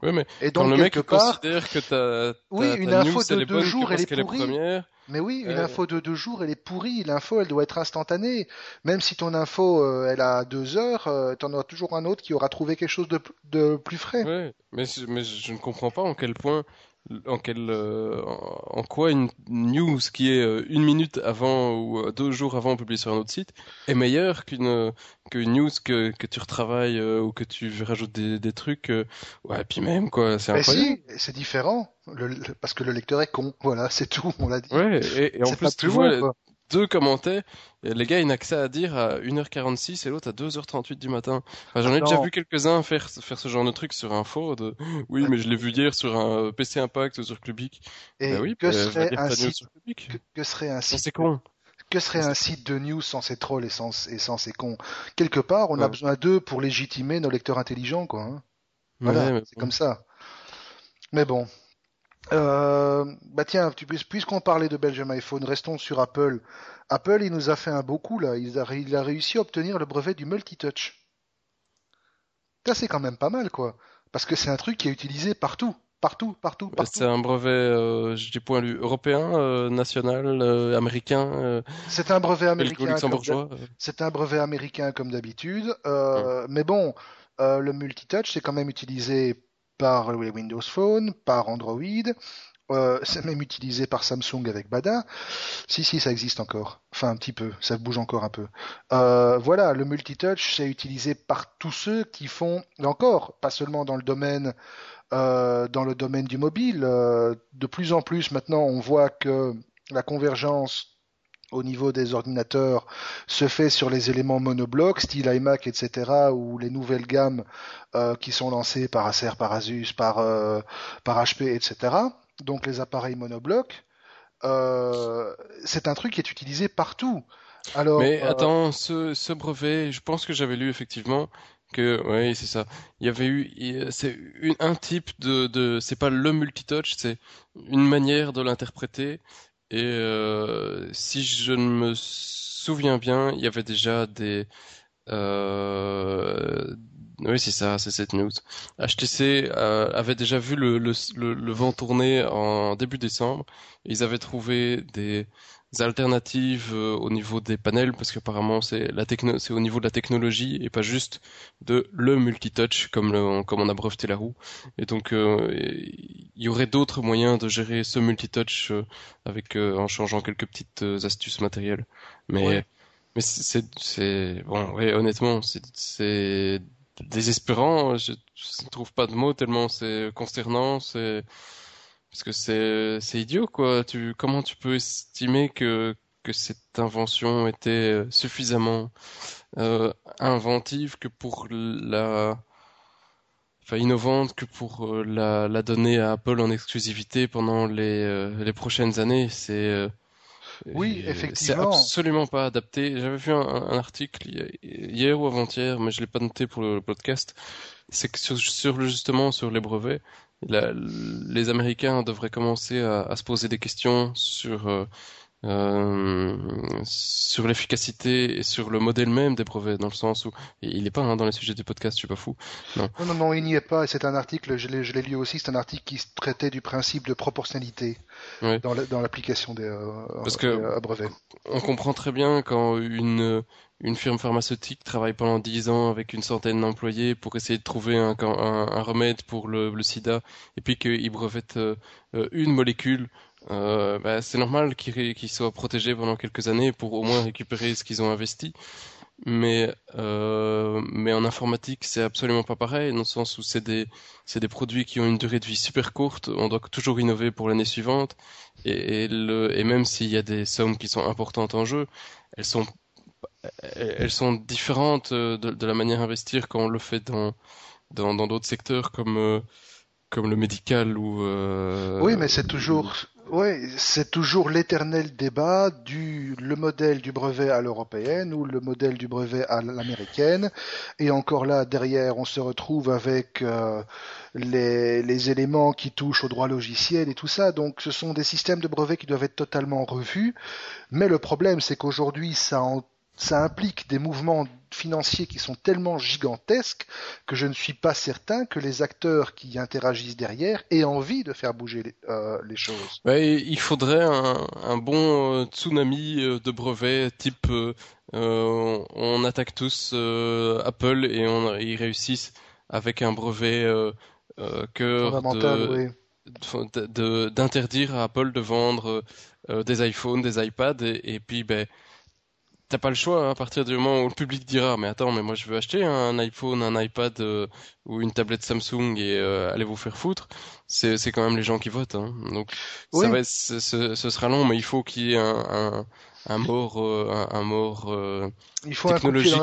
Ouais, mais Et quand donc, le mec part, considère que ta, oui, une info de deux jours, elle est pourrie. première, Mais oui, une euh, info de deux jours, elle est pourrie. L'info, elle doit être instantanée. Même si ton info, euh, elle a deux heures, euh, t'en auras toujours un autre qui aura trouvé quelque chose de, de plus frais. Ouais, mais mais je ne comprends pas en quel point, en quel, euh, en quoi une news qui est euh, une minute avant ou euh, deux jours avant publiée sur un autre site est meilleure qu'une euh, qu'une news que que tu retravailles euh, ou que tu rajoutes des des trucs. euh, ouais, puis même quoi, c'est Mais incroyable. si, c'est différent. Le- le- parce que le lecteur est con. Voilà, c'est tout, on l'a dit. Ouais, et, et en pas plus tu vois. Deux commentaires, et les gars ils n'ont que ça à dire à 1h46 et l'autre à 2h38 du matin. Enfin, j'en ai déjà vu quelques-uns faire faire ce genre de truc sur Info de oui mais je l'ai vu hier sur un PC Impact ou sur Clubic. Et Bah oui, que bah, serait un site, sur Clubic. que, que serait un site, c'est con. que serait un site de news sans ces trolls et sans, et sans ces cons? Quelque part, on a Ouais. besoin d'eux pour légitimer nos lecteurs intelligents, quoi. hein. Ouais, Voilà, mais c'est bon. comme ça. Mais bon. Euh, bah tiens, puisqu'on parlait de Belgium iPhone, restons sur Apple. Apple, il nous a fait un beau coup là. Il a, il a réussi à obtenir le brevet du multitouch. Ça, c'est quand même pas mal, quoi. Parce que c'est un truc qui est utilisé partout. partout, partout, partout. C'est un brevet, euh, je dis point de vue européen, euh, national, euh, américain. C'est un brevet américain. C'est un brevet américain comme d'habitude. Mais bon, euh, le multitouch, c'est quand même utilisé par Windows Phone, par Android. Euh, c'est même utilisé par Samsung avec Bada. Si, si, ça existe encore. Enfin, un petit peu. Ça bouge encore un peu. Euh, voilà, le multitouch, c'est utilisé par tous ceux qui font, encore, pas seulement dans le domaine, euh, du mobile. de plus en plus, maintenant, on voit que la convergence au niveau des ordinateurs se fait sur les éléments monoblocs, style iMac, etc., ou les nouvelles gammes euh, qui sont lancées par Acer, par Asus, par, euh, par HP, etc. Donc les appareils monoblocs, euh, c'est un truc qui est utilisé partout. Alors, Mais euh, attends, ce, ce brevet, je pense que j'avais lu effectivement que, oui, c'est ça. Il y avait eu, c'est un type de, de, c'est pas le multitouch, c'est une manière de l'interpréter. Et euh, si je ne me souviens bien, il y avait déjà des, euh, oui, c'est ça, c'est cette news. HTC euh, avait déjà vu le, le, le, le vent tourner en début décembre. Ils avaient trouvé des alternatives euh, au niveau des panels parce qu'apparemment c'est la techno c'est au niveau de la technologie et pas juste de le multitouch comme le, comme on a breveté la roue. Et donc euh, il y aurait d'autres moyens de gérer ce multitouch euh, avec euh, en changeant quelques petites astuces matérielles. Mais Ouais. mais c'est c'est bon ouais honnêtement c'est c'est désespérant. Je, je ne trouve pas de mots tellement c'est consternant c'est parce que c'est c'est idiot quoi. Tu comment tu peux estimer que que cette invention était euh, suffisamment euh, inventive que pour la enfin innovante que pour euh, la la donner à Apple en exclusivité pendant les euh, les prochaines années, c'est euh, Oui, euh, effectivement. C'est absolument pas adapté. J'avais vu un, un article hier, ou avant-hier, mais je l'ai pas noté pour le podcast. C'est que sur, sur le- justement sur les brevets, les Américains devraient commencer à, à se poser des questions sur euh, sur l'efficacité et sur le modèle même des brevets, dans le sens où il est pas hein, dans les sujets du podcast, je suis pas fou. Non, non, non, il n'y est pas. et C'est un article, je l'ai, lu aussi, c'est un article qui traitait du principe de proportionnalité dans, la- dans l'application des euh, Parce que- des, euh, brevets. On comprend très bien quand une, une firme pharmaceutique travaille pendant dix ans avec une centaine d'employés pour essayer de trouver un, un, un remède pour le, le sida et puis qu'ils brevettent euh, une molécule. Euh, bah, c'est normal qu'ils soient protégés pendant quelques années pour au moins récupérer ce qu'ils ont investi. Mais, euh, mais en informatique, c'est absolument pas pareil, dans le sens où c'est des, des produits qui ont une durée de vie super courte. On doit toujours innover pour l'année suivante. Et, le, et même s'il y a des sommes qui sont importantes en jeu, elles sont, elles sont différentes euh, de, la manière d'investir quand on le fait dans, dans, dans d'autres secteurs comme, euh, comme le médical ou, euh, Oui, mais c'est toujours, ouais, c'est toujours l'éternel débat du le modèle du brevet à l'européenne ou le modèle du brevet à l'américaine. Et encore là, derrière, on se retrouve avec euh, les, les éléments qui touchent au droit logiciel et tout ça. Donc, ce sont des systèmes de brevets qui doivent être totalement revus. Mais le problème, c'est qu'aujourd'hui, ça en- ça implique des mouvements financiers qui sont tellement gigantesques que je ne suis pas certain que les acteurs qui interagissent derrière aient envie de faire bouger les, euh, les choses. Ouais, il faudrait un, un bon euh, tsunami euh, de brevets type euh, on attaque tous euh, Apple et on, ils réussissent avec un brevet Fondamental, de, oui. d'interdire à Apple de vendre des iPhones, des iPads et, et puis ben t'as pas le choix hein, à partir du moment où le public dira mais attends mais moi je veux acheter un iPhone, un iPad euh, ou une tablette Samsung et euh, allez vous faire foutre. C'est c'est quand même les gens qui votent hein. donc Oui. ça va être- ce, ce- sera long mais il faut qu'il y ait un un, un mort euh, un, un mort euh, Il faut technologique.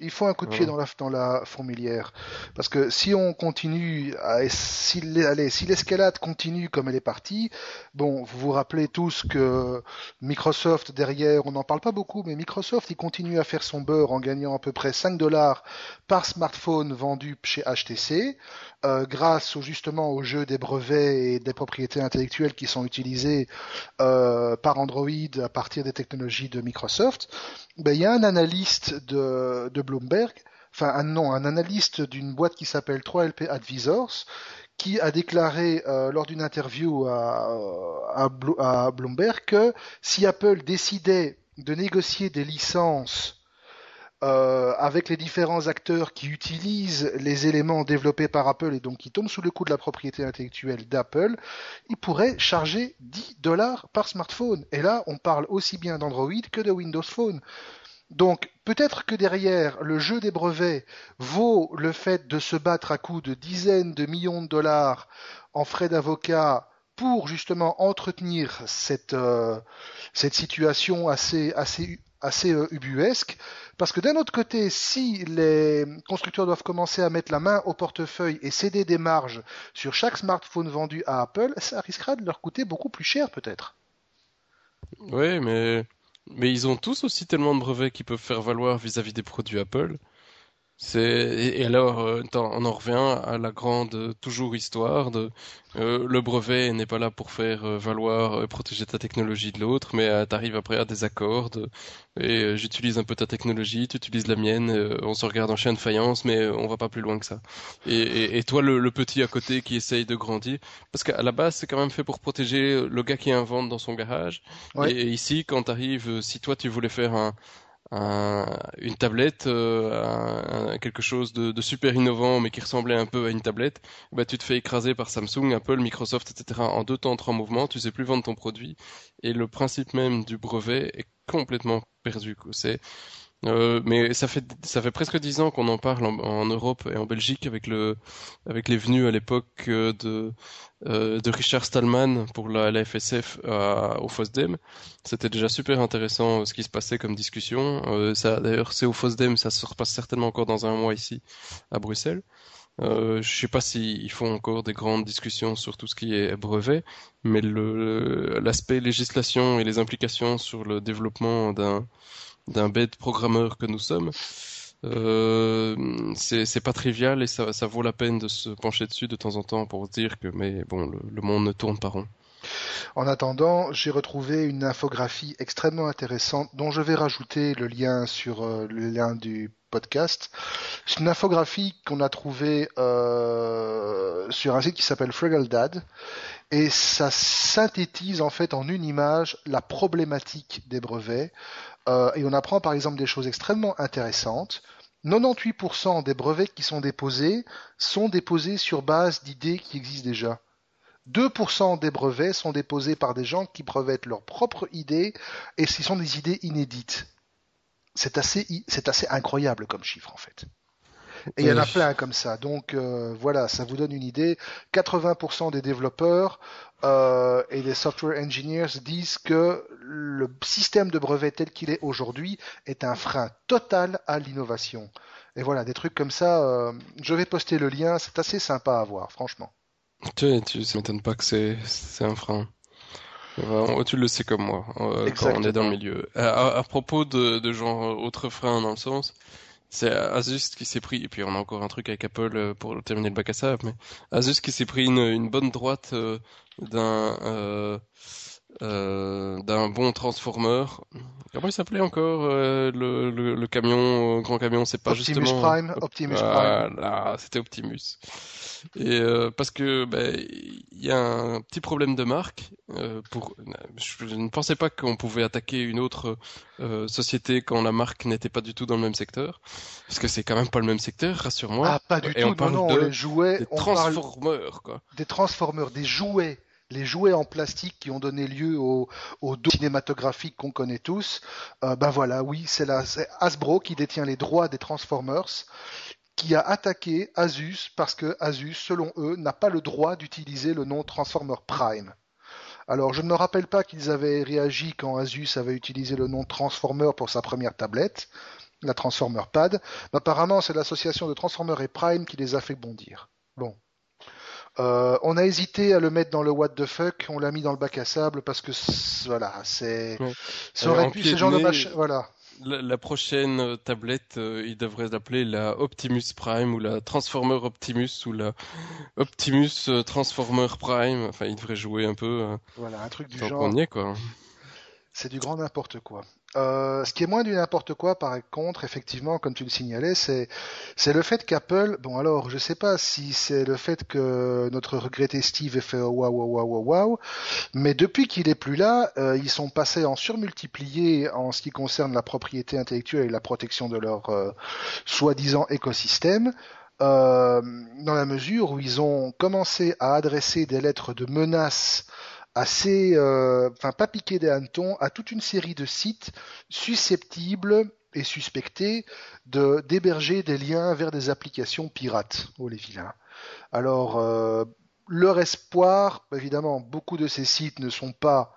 Il faut un coup de pied dans la, dans la fourmilière. Parce que si on continue, à, si, l'e- allez, si l'escalade continue comme elle est partie, bon, vous vous rappelez tous que Microsoft derrière, on n'en parle pas beaucoup, mais Microsoft, il continue à faire son beurre en gagnant à peu près 5 dollars par smartphone vendu chez HTC, euh, grâce au, justement au jeu des brevets et des propriétés intellectuelles qui sont utilisées euh, par Android à partir des technologies de Microsoft ben, il y a un analyste de, de Bloomberg, enfin un non, un analyste d'une boîte qui s'appelle 3LP Advisors, qui a déclaré euh, lors d'une interview à, à, Bloomberg que si Apple décidait de négocier des licences euh, avec les différents acteurs qui utilisent les éléments développés par Apple et donc qui tombent sous le coup de la propriété intellectuelle d'Apple, ils pourraient charger 10 dollars par smartphone. Et là, on parle aussi bien d'Android que de Windows Phone. Donc peut-être que derrière le jeu des brevets vaut le fait de se battre à coups de dizaines de millions de dollars en frais d'avocat pour justement entretenir cette, euh, situation assez, assez, assez euh, ubuesque. Parce que d'un autre côté, si les constructeurs doivent commencer à mettre la main au portefeuille et céder des marges sur chaque smartphone vendu à Apple, ça risquera de leur coûter beaucoup plus cher peut-être. Oui, mais mais ils ont tous aussi tellement de brevets qu'ils peuvent faire valoir vis-à-vis des produits Apple. C'est et alors euh, on en revient à la grande toujours histoire de euh, le brevet n'est pas là pour faire euh, valoir euh, protéger ta technologie de l'autre, mais t'arrives après à des accords et j'utilise un peu ta technologie, tu utilises la mienne, on se regarde en chien de faïence, mais on va pas plus loin que ça. Et, et, toi le, petit à côté qui essaye de grandir, parce qu'à la base c'est quand même fait pour protéger le gars qui invente dans son garage. Et, ici quand t'arrives, si toi tu voulais faire un une tablette, euh, quelque chose de, super innovant mais qui ressemblait un peu à une tablette, bah tu te fais écraser par Samsung, Apple, Microsoft, etc. en deux temps, trois mouvements, tu sais plus vendre ton produit et le principe même du brevet est complètement perdu. C'est euh, mais ça fait ça fait presque dix ans qu'on en parle en, Europe et en Belgique avec le avec les venus à l'époque euh, de euh, de Richard Stallman pour la, la FSF au FOSDEM. C'était déjà super intéressant ce qui se passait comme discussion. ça d'ailleurs c'est au FOSDEM, ça se repasse certainement encore dans un mois ici à Bruxelles. Euh, je sais pas s'ils font encore des grandes discussions sur tout ce qui est brevet, mais l'aspect législation et les implications sur le développement d'un d'un bête programmeur que nous sommes, euh, c'est pas trivial et ça, vaut la peine de se pencher dessus de temps en temps pour dire que mais bon le, monde ne tourne pas rond. En attendant, j'ai retrouvé une infographie extrêmement intéressante dont je vais rajouter le lien sur euh, le lien du podcast. C'est une infographie qu'on a trouvée euh, sur un site qui s'appelle Dad et ça synthétise en fait en une image la problématique des brevets euh, et on apprend par exemple des choses extrêmement intéressantes. 98% des brevets qui sont déposés sont déposés sur base d'idées qui existent déjà. 2% des brevets sont déposés par des gens qui brevettent leurs propres idées et ce sont des idées inédites. C'est assez, c'est assez incroyable comme chiffre en fait. Et il y en a plein comme ça. Donc euh, voilà, ça vous donne une idée. 80% des développeurs euh, et des software engineers disent que le système de brevet tel qu'il est aujourd'hui est un frein total à l'innovation. Et voilà, des trucs comme ça, euh, je vais poster le lien, c'est assez sympa à voir, franchement. Tu, tu ça m'étonne pas que c'est, c'est un frein. tu le sais comme moi, quand on est dans le milieu. À, propos de, de genre autre frein dans le sens, c'est Asus qui s'est pris, et puis on a encore un truc avec Apple euh, pour terminer le bac à sable, mais Asus qui s'est pris une, une bonne droite euh, d'un euh, euh, d'un bon transformer. Comment il s'appelait encore euh, le, le, le, camion, grand camion, c'est pas Optimus justement Prime, Optimus Prime. Voilà, c'était Optimus. Et euh, parce que ben, il y a un petit problème de marque. Euh, pour, je, ne pensais pas qu'on pouvait attaquer une autre euh, société quand la marque n'était pas du tout dans le même secteur, parce que c'est quand même pas le même secteur, rassure-moi. Ah, pas du tout. On parle non, de, les jouets, des transformers, quoi. Des transformers, des jouets les jouets en plastique qui ont donné lieu aux au cinématographiques qu'on connaît tous, euh, ben voilà, oui, c'est Hasbro qui détient les droits des Transformers qui a attaqué Asus parce que Asus, selon eux, n'a pas le droit d'utiliser le nom Transformer Prime. Alors, je ne me rappelle pas qu'ils avaient réagi quand Asus avait utilisé le nom Transformer pour sa première tablette, la Transformer Pad. Mais apparemment, c'est l'association de Transformer et Prime qui les a fait bondir. Bon. Euh, on a hésité à le mettre dans le what the fuck, on l'a mis dans le bac à sable parce que voilà, c'est ça aurait pu ce genre de machin, voilà la, prochaine euh, tablette, euh, il devrait s'appeler la Optimus Prime ou la Transformer Optimus ou la Optimus euh, Transformer Prime. Enfin, il devrait jouer un peu. voilà, un truc du genre. quoi. C'est du grand n'importe quoi. Euh, ce qui est moins du n'importe quoi, par contre, effectivement, comme tu le signalais, c'est c'est le fait qu'Apple, bon alors, je sais pas si c'est le fait que notre regretté Steve ait fait waouh waouh waouh waouh, mais depuis qu'il est plus là, euh, ils sont passés en surmultiplié en ce qui concerne la propriété intellectuelle et la protection de leur euh, soi-disant écosystème. Euh, dans la mesure où ils ont commencé à adresser des lettres de menaces assez, euh, enfin pas piqué des hannetons, à toute une série de sites susceptibles et suspectés d'héberger des liens vers des applications pirates. Oh les vilains. Alors euh, leur espoir, évidemment, beaucoup de ces sites ne sont pas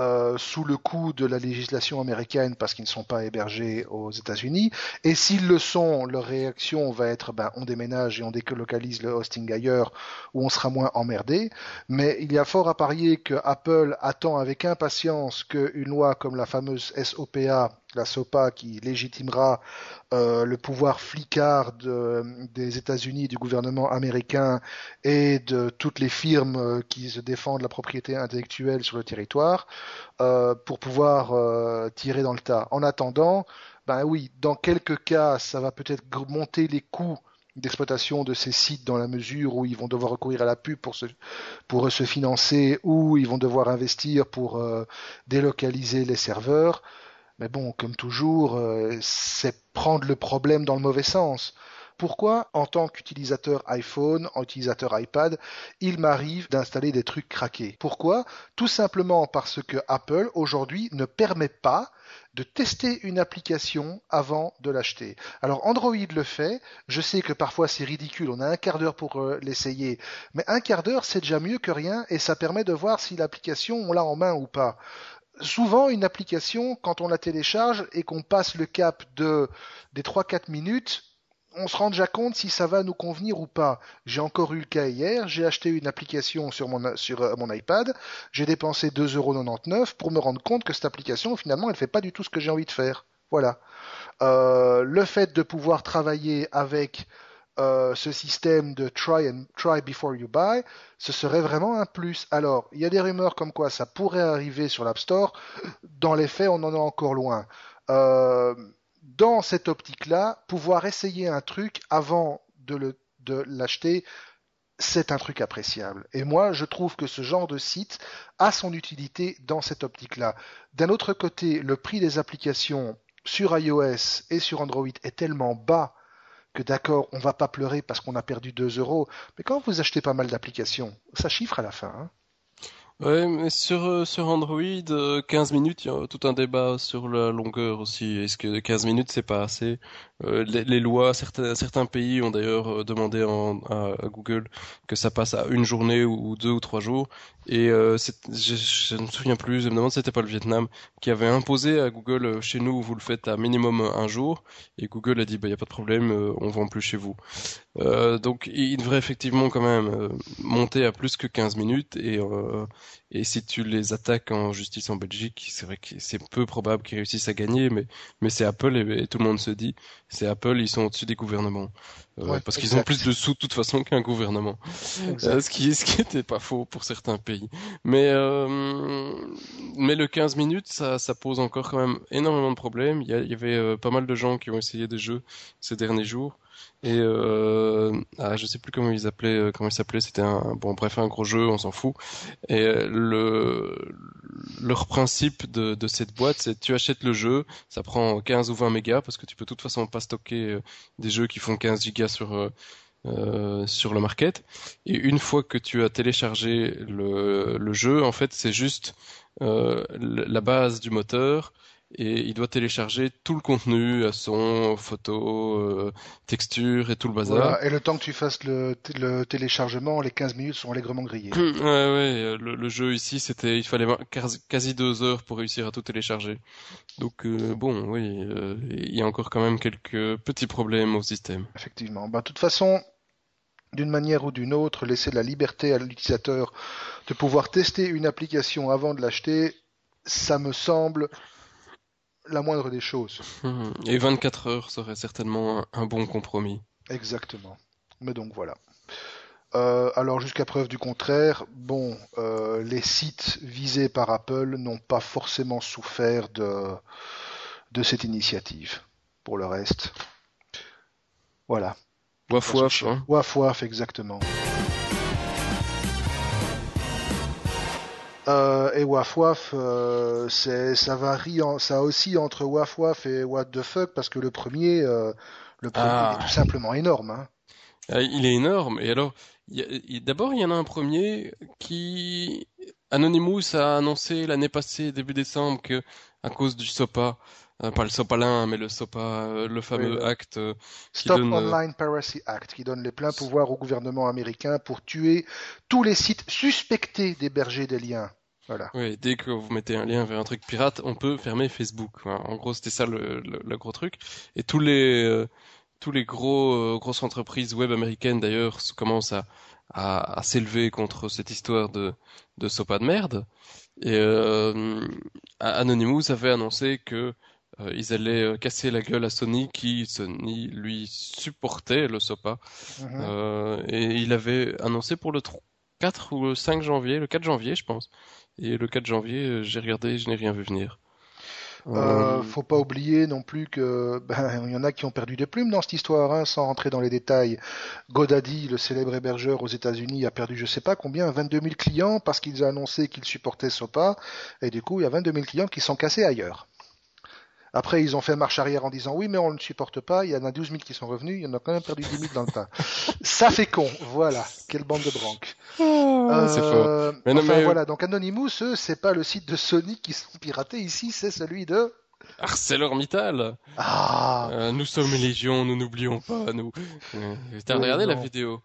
euh, sous le coup de la législation américaine parce qu'ils ne sont pas hébergés aux États-Unis. Et s'ils le sont, leur réaction va être ben, on déménage et on délocalise le hosting ailleurs où on sera moins emmerdé. Mais il y a fort à parier que Apple attend avec impatience qu'une loi comme la fameuse SOPA la SOPA qui légitimera euh, le pouvoir flicard de, des États-Unis, du gouvernement américain et de toutes les firmes euh, qui se défendent la propriété intellectuelle sur le territoire euh, pour pouvoir tirer dans le tas. En attendant, ben oui, dans quelques cas, ça va peut-être monter les coûts d'exploitation de ces sites dans la mesure où ils vont devoir recourir à la pub pour se, financer ou ils vont devoir investir pour délocaliser les serveurs. Mais bon, comme toujours, euh, c'est prendre le problème dans le mauvais sens. Pourquoi, en tant qu'utilisateur iPhone, en utilisateur iPad, il m'arrive d'installer des trucs craqués? Pourquoi? Tout simplement parce que Apple, aujourd'hui, ne permet pas de tester une application avant de l'acheter. Alors Android le fait, je sais que parfois c'est ridicule, on a un quart d'heure pour euh, l'essayer, mais un quart d'heure c'est déjà mieux que rien et ça permet de voir si l'application on l'a en main ou pas souvent une application, quand on la télécharge et qu'on passe le cap de des 3-4 minutes, on se rend déjà compte si ça va nous convenir ou pas. J'ai encore eu le cas hier, j'ai acheté une application sur mon, euh, iPad, j'ai dépensé 2,99€ pour me rendre compte que cette application, finalement, elle fait pas du tout ce que j'ai envie de faire. Voilà. Euh, le fait de pouvoir travailler avec euh, ce système de try and try before you buy, ce serait vraiment un plus. Alors, il y a des rumeurs comme quoi ça pourrait arriver sur l'App Store. Dans les faits, on en est encore loin. Euh, dans cette optique-là, pouvoir essayer un truc avant de l'acheter, c'est un truc appréciable. Et moi, je trouve que ce genre de site a son utilité dans cette optique-là. D'un autre côté, le prix des applications sur iOS et sur Android est tellement bas que d'accord, on va pas pleurer parce qu'on a perdu 2 euros, mais quand vous achetez pas mal d'applications, ça chiffre à la fin. Hein. Ouais, mais sur, euh, sur Android, 15 euh, minutes, il y a tout un débat sur la longueur aussi. Est-ce que 15 minutes, c'est pas assez? Euh, les, les, lois, certains, certains pays ont d'ailleurs demandé en, à, Google que ça passe à une journée ou, deux ou trois jours. Et euh, je, je, ne me souviens plus, je me demande si c'était pas le Vietnam qui avait imposé à Google chez nous vous le faites à minimum un jour. Et Google a dit bah y a pas de problème, on vend plus chez vous. Euh, donc il devrait effectivement quand même monter à plus que 15 minutes et et si tu les attaques en justice en Belgique, c'est vrai que c'est peu probable qu'ils réussissent à gagner, mais, mais c'est Apple et, tout le monde se dit, c'est Apple, ils sont au-dessus des gouvernements. Euh, parce qu'ils ont plus de sous de toute façon qu'un gouvernement. Euh, ce qui ce qui était pas faux pour certains pays. Mais euh, mais le 15 minutes, ça, ça pose encore quand même énormément de problèmes. Il y, il y avait pas mal de gens qui ont essayé des jeux ces derniers jours et euh, ah, je sais plus comment ils appelaient, euh, comment il s'appelait. C'était un bon, bref, un gros jeu, on s'en fout. Et euh, le leur principe de, cette boîte, c'est tu achètes le jeu, ça prend 15 ou 20 mégas parce que tu peux de toute façon pas stocker des jeux qui font 15 gigas sur sur le market. Et une fois que tu as téléchargé le, le jeu, en fait, c'est juste la base du moteur et il doit télécharger tout le contenu, son, photo, euh, texture et tout le bazar. Voilà. Et le temps que tu fasses le, le, téléchargement, les 15 minutes sont allègrement grillées. ouais, ouais, le, le, jeu ici, c'était, il fallait quasi deux heures pour réussir à tout télécharger. Donc euh, bon, oui, euh, il y a encore quand même quelques petits problèmes au système. Effectivement. Bah, de toute façon, d'une manière ou d'une autre, laisser la liberté à l'utilisateur de pouvoir tester une application avant de l'acheter, ça me semble la moindre des choses. Et 24 heures serait certainement un, bon compromis. Exactement. Mais donc voilà. Euh, alors jusqu'à preuve du contraire, bon, euh, les sites visés par Apple n'ont pas forcément souffert de de cette initiative. Pour le reste, voilà. Waf waf. Hein. Waf waf, exactement. Euh, et Waf Waf, euh, ça varie, ça aussi entre Waf Waf et What the fuck parce que le premier, euh, le premier ah. est tout simplement énorme. Hein. Ah, il est énorme. Et alors, d'abord, il y en a un premier qui Anonymous a annoncé l'année passée, début décembre, que à cause du SOPA, pas le Sopalin, mais le SOPA, le fameux acte Stop Online Piracy Act, qui donne les pleins pouvoirs au gouvernement américain pour tuer tous les sites suspectés d'héberger des liens. Voilà. Oui, dès que vous mettez un lien vers un truc pirate, on peut fermer Facebook. En gros, c'était ça le, le, gros truc. Et tous les euh, tous les gros euh, grosses entreprises web américaines d'ailleurs commencent à, à, à s'élever contre cette histoire de de sopa de merde. Et euh, Anonymous avait annoncé que euh, ils allaient casser la gueule à Sony qui Sony lui supportait le SOPA mm-hmm. et il avait annoncé pour le 4 ou le 5 janvier, le 4 janvier je pense, et le 4 janvier, euh, j'ai regardé, je n'ai rien vu venir. Euh, euh, faut pas oublier non plus que ben, il y en a qui ont perdu des plumes dans cette histoire, hein, sans rentrer dans les détails. Godaddy, le célèbre hébergeur aux États-Unis, a perdu je sais pas combien, 22 000 clients parce qu'ils ont annoncé qu'ils supportaient SOPA, et du coup il y a 22 000 clients qui sont cassés ailleurs. Après, ils ont fait marche arrière en disant oui, mais on ne supporte pas. Il y en a 12 000 qui sont revenus. Il y en a quand même perdu 10 000 dans le tas. Ça fait con. Voilà. Quelle bande de branques. Ah, c'est euh, Mais non, mais... voilà. Donc Anonymous, eux, c'est pas le site de Sony qui sont piratés ici, c'est celui de ArcelorMittal. Ah. Euh, nous sommes légion, nous n'oublions pas, nous. Euh, t'as regardé la vidéo?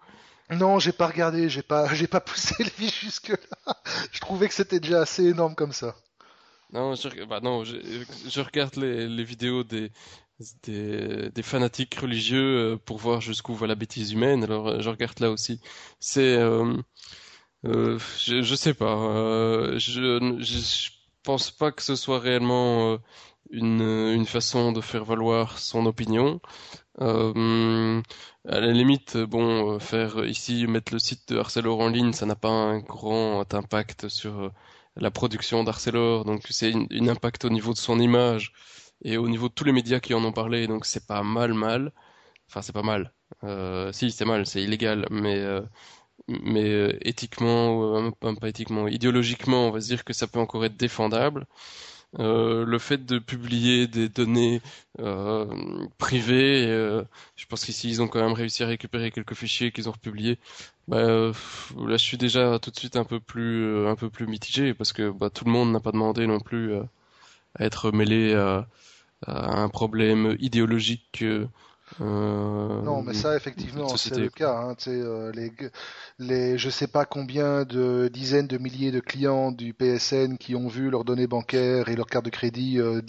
Non, j'ai pas regardé, j'ai pas, j'ai pas poussé le vis jusque là. Je trouvais que c'était déjà assez énorme comme ça. Non, je, bah non, je, je regarde les, les vidéos des, des, des, fanatiques religieux euh, pour voir jusqu'où va la bêtise humaine. Alors, euh, je regarde là aussi. C'est, euh, euh, je, je sais pas. Euh, je, je pense pas que ce soit réellement une, une façon de faire valoir son opinion. Euh, à la limite, bon, faire ici mettre le site de Arcelor en ligne, ça n'a pas un grand impact sur la production d'Arcelor, donc c'est une, impact au niveau de son image et au niveau de tous les médias qui en ont parlé, donc c'est pas mal mal. Enfin, c'est pas mal. Euh, si, c'est mal, c'est illégal, mais euh, mais euh, éthiquement, euh, pas éthiquement, idéologiquement, on va dire que ça peut encore être défendable. Euh, le fait de publier des données euh, privées, euh, je pense qu'ici ils ont quand même réussi à récupérer quelques fichiers qu'ils ont republiés. Bah, là, je suis déjà tout de suite un peu plus, un peu plus mitigé parce que bah, tout le monde n'a pas demandé non plus à être mêlé à, à un problème idéologique euh, non, mais ça, effectivement, c'est le cas. Hein, euh, les, les, je sais pas combien de dizaines de milliers de clients du PSN qui ont vu leurs données bancaires et leurs cartes de crédit euh,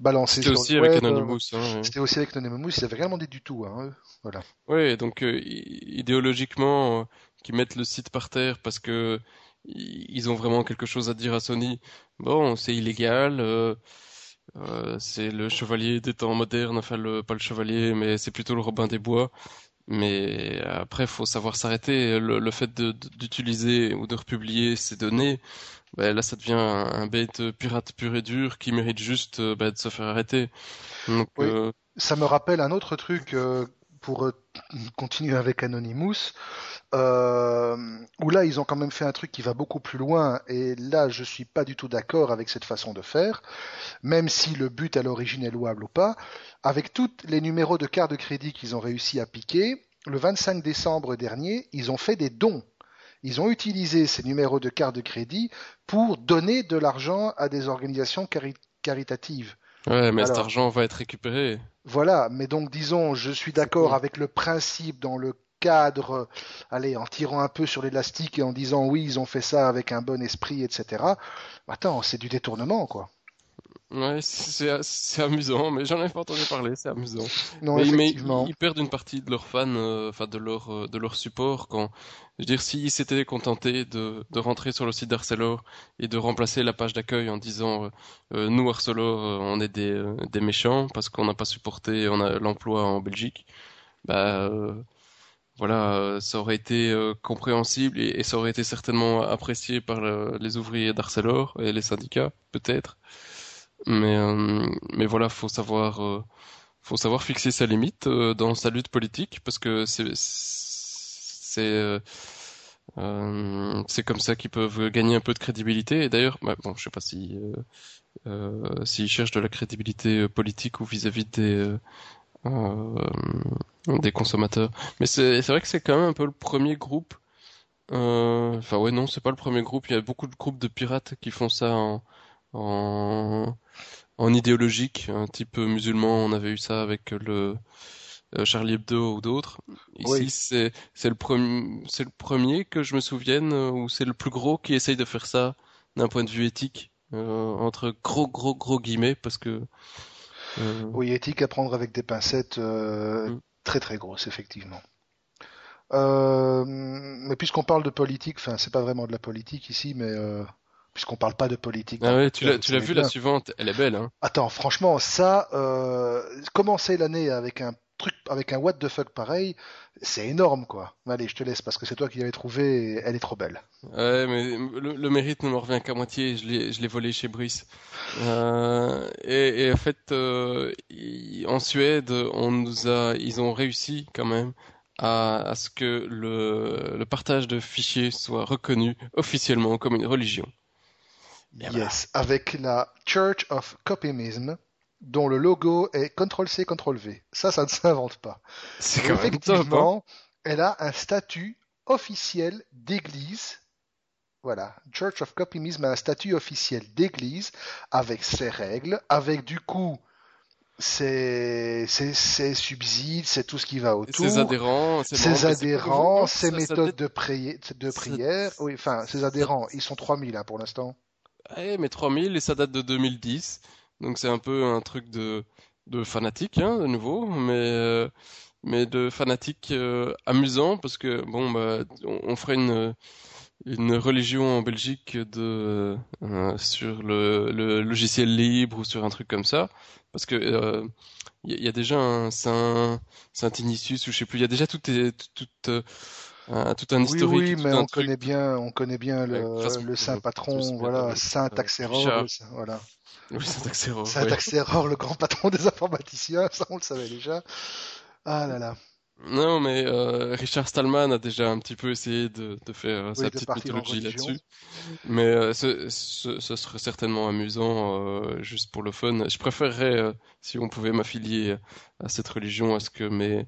balancer sur aussi le avec Anonymous. Hein, C'était aussi avec Anonymous. Ils avaient rien demandé du tout. Hein, voilà. Oui, donc euh, idéologiquement, qui mettent le site par terre parce que ils ont vraiment quelque chose à dire à Sony. Bon, c'est illégal. Euh, euh, c'est le chevalier des temps modernes, enfin le, pas le chevalier, mais c'est plutôt le Robin des Bois. Mais après, faut savoir s'arrêter. Le, fait d'utiliser ou de republier ces données, ben là, ça devient un, bête pirate pur et dur qui mérite juste ben, de se faire arrêter. Donc, euh, Ça me rappelle un autre truc pour continuer avec Anonymous euh, où là ils ont quand même fait un truc qui va beaucoup plus loin et là je suis pas du tout d'accord avec cette façon de faire, même si le but à l'origine est louable ou pas, avec tous les numéros de carte de crédit qu'ils ont réussi à piquer, le 25 décembre dernier, ils ont fait des dons. Ils ont utilisé ces numéros de carte de crédit pour donner de l'argent à des organisations caritatives. Ouais, mais cet argent va être récupéré. Voilà, mais donc disons, je suis d'accord avec le principe dans le cadre, allez, en tirant un peu sur l'élastique et en disant oui, ils ont fait ça avec un bon esprit, etc. Attends, c'est du détournement, quoi. Ouais, c'est amusant, mais j'en ai pas entendu parler, c'est amusant. Non, mais, effectivement. ils perdent une partie de leurs fans, euh, enfin de leur euh, de leur support quand, je veux dire, s'ils s'étaient contentés de, de rentrer sur le site d'Arcelor et de remplacer la page d'accueil en disant euh, nous Arcelor, on est des, des méchants parce qu'on n'a pas supporté on a l'emploi en Belgique, bah voilà, euh, ça aurait été euh, compréhensible et, ça aurait été certainement apprécié par les ouvriers d'Arcelor et les syndicats, peut-être. Mais, euh, mais voilà, faut savoir, euh, faut savoir fixer sa limite euh, dans sa lutte politique parce que c'est, c'est, c'est comme ça qu'ils peuvent gagner un peu de crédibilité. Et d'ailleurs, bah, bon, je sais pas si, s'ils cherchent de la crédibilité politique ou vis-à-vis des des consommateurs. Mais c'est vrai que c'est quand même un peu le premier groupe. Enfin ouais non, c'est pas le premier groupe. Il y a beaucoup de groupes de pirates qui font ça en, en, en idéologique, un type musulman. On avait eu ça avec le euh, Charlie Hebdo ou d'autres. Ici, c'est c'est le premier c'est le premier que je me souvienne euh, ou c'est le plus gros qui essaye de faire ça d'un point de vue éthique euh, entre gros gros gros guillemets parce que oui éthique à prendre avec des pincettes mm. très très grosses effectivement. mais puisqu'on parle de politique, enfin c'est pas vraiment de la politique ici, mais puisqu'on parle pas de politique. Ah ouais, tu l'as, tu l'as vu la suivante, elle est belle. Hein. Attends, franchement, ça, euh, commencer l'année avec un truc, avec un what the fuck pareil, c'est énorme quoi. Allez, je te laisse parce que c'est toi qui l'avais trouvé, elle est trop belle. Ouais, mais le, mérite ne me revient qu'à moitié. Je l'ai, je l'ai volé chez Brice. Euh, et, et, en fait, euh, en Suède, on nous a, ils ont réussi quand même à, à ce que le, le partage de fichiers soit reconnu officiellement comme une religion. Yes, avec la Church of Copymism, dont le logo est CTRL-C, CTRL-V. Ça, ça ne s'invente pas. C'est quand Effectivement, hein. elle a un statut officiel d'église. Voilà, Church of Copymism a un statut officiel d'église avec ses règles, avec du coup ses, ses, subsides, c'est tout ce qui va autour. Ses adhérents, ses adhérents, ses méthodes de, de prière. Oui, enfin, ses adhérents, ils sont 3000 hein, pour l'instant. Mais 3000 et ça date de 2010. Donc c'est un peu un truc de, de fanatique, hein, de nouveau, mais, euh, mais de fanatique euh, amusant parce que, bon, bah, on, ferait une, une religion en Belgique de, euh, sur le, le, logiciel libre ou sur un truc comme ça. Parce que il y, a déjà un Saint, Saint Initius ou je sais plus, il y a déjà tout, tout, tout tout un historique. Oui, mais on connaît bien, on connaît bien le, saint patron, voilà, Saint Axéror, voilà. Oui, Saint Axéror. Saint Axéror, le grand patron des informaticiens, ça on le savait déjà. Ah là là. Non, mais euh, Richard Stallman a déjà un petit peu essayé de, de faire euh, sa petite mythologie là-dessus. Mais euh, ce, ce, ce, serait certainement amusant, euh, juste pour le fun. Je préférerais, euh, si on pouvait m'affilier à cette religion, à ce que mes,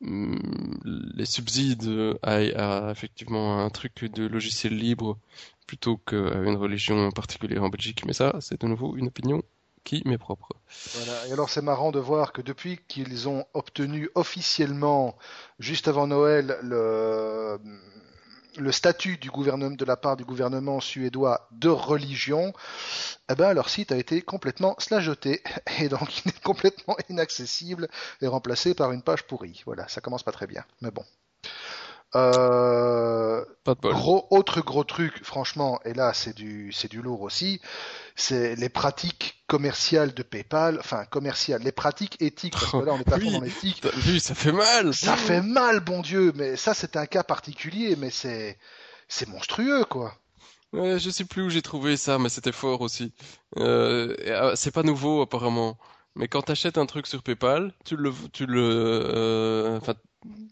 les subsides aillent à effectivement un truc de logiciel libre plutôt qu'à une religion particulière en Belgique. Mais ça, c'est de nouveau une opinion qui m'est propre. Voilà. Et alors c'est marrant de voir que depuis qu'ils ont obtenu officiellement, juste avant Noël, le, le statut du gouvernement, de la part du gouvernement suédois de religion, eh ben, leur site a été complètement slageté et donc il est complètement inaccessible et remplacé par une page pourrie. Voilà, ça commence pas très bien, mais bon. Euh, gros, autre gros truc, franchement, et là c'est du c'est du lourd aussi, c'est les pratiques commerciales de PayPal, enfin commerciales, les pratiques éthiques, parce que là on est pas dans l'éthique. Oui, ça fait mal. Ça fait mal, bon Dieu, mais ça c'est un cas particulier, mais c'est c'est monstrueux quoi. Ouais, je sais plus où j'ai trouvé ça, mais c'était fort aussi. Euh, ah, c'est pas nouveau apparemment. Mais quand t'achètes un truc sur PayPal, tu le, tu le, euh, enfin,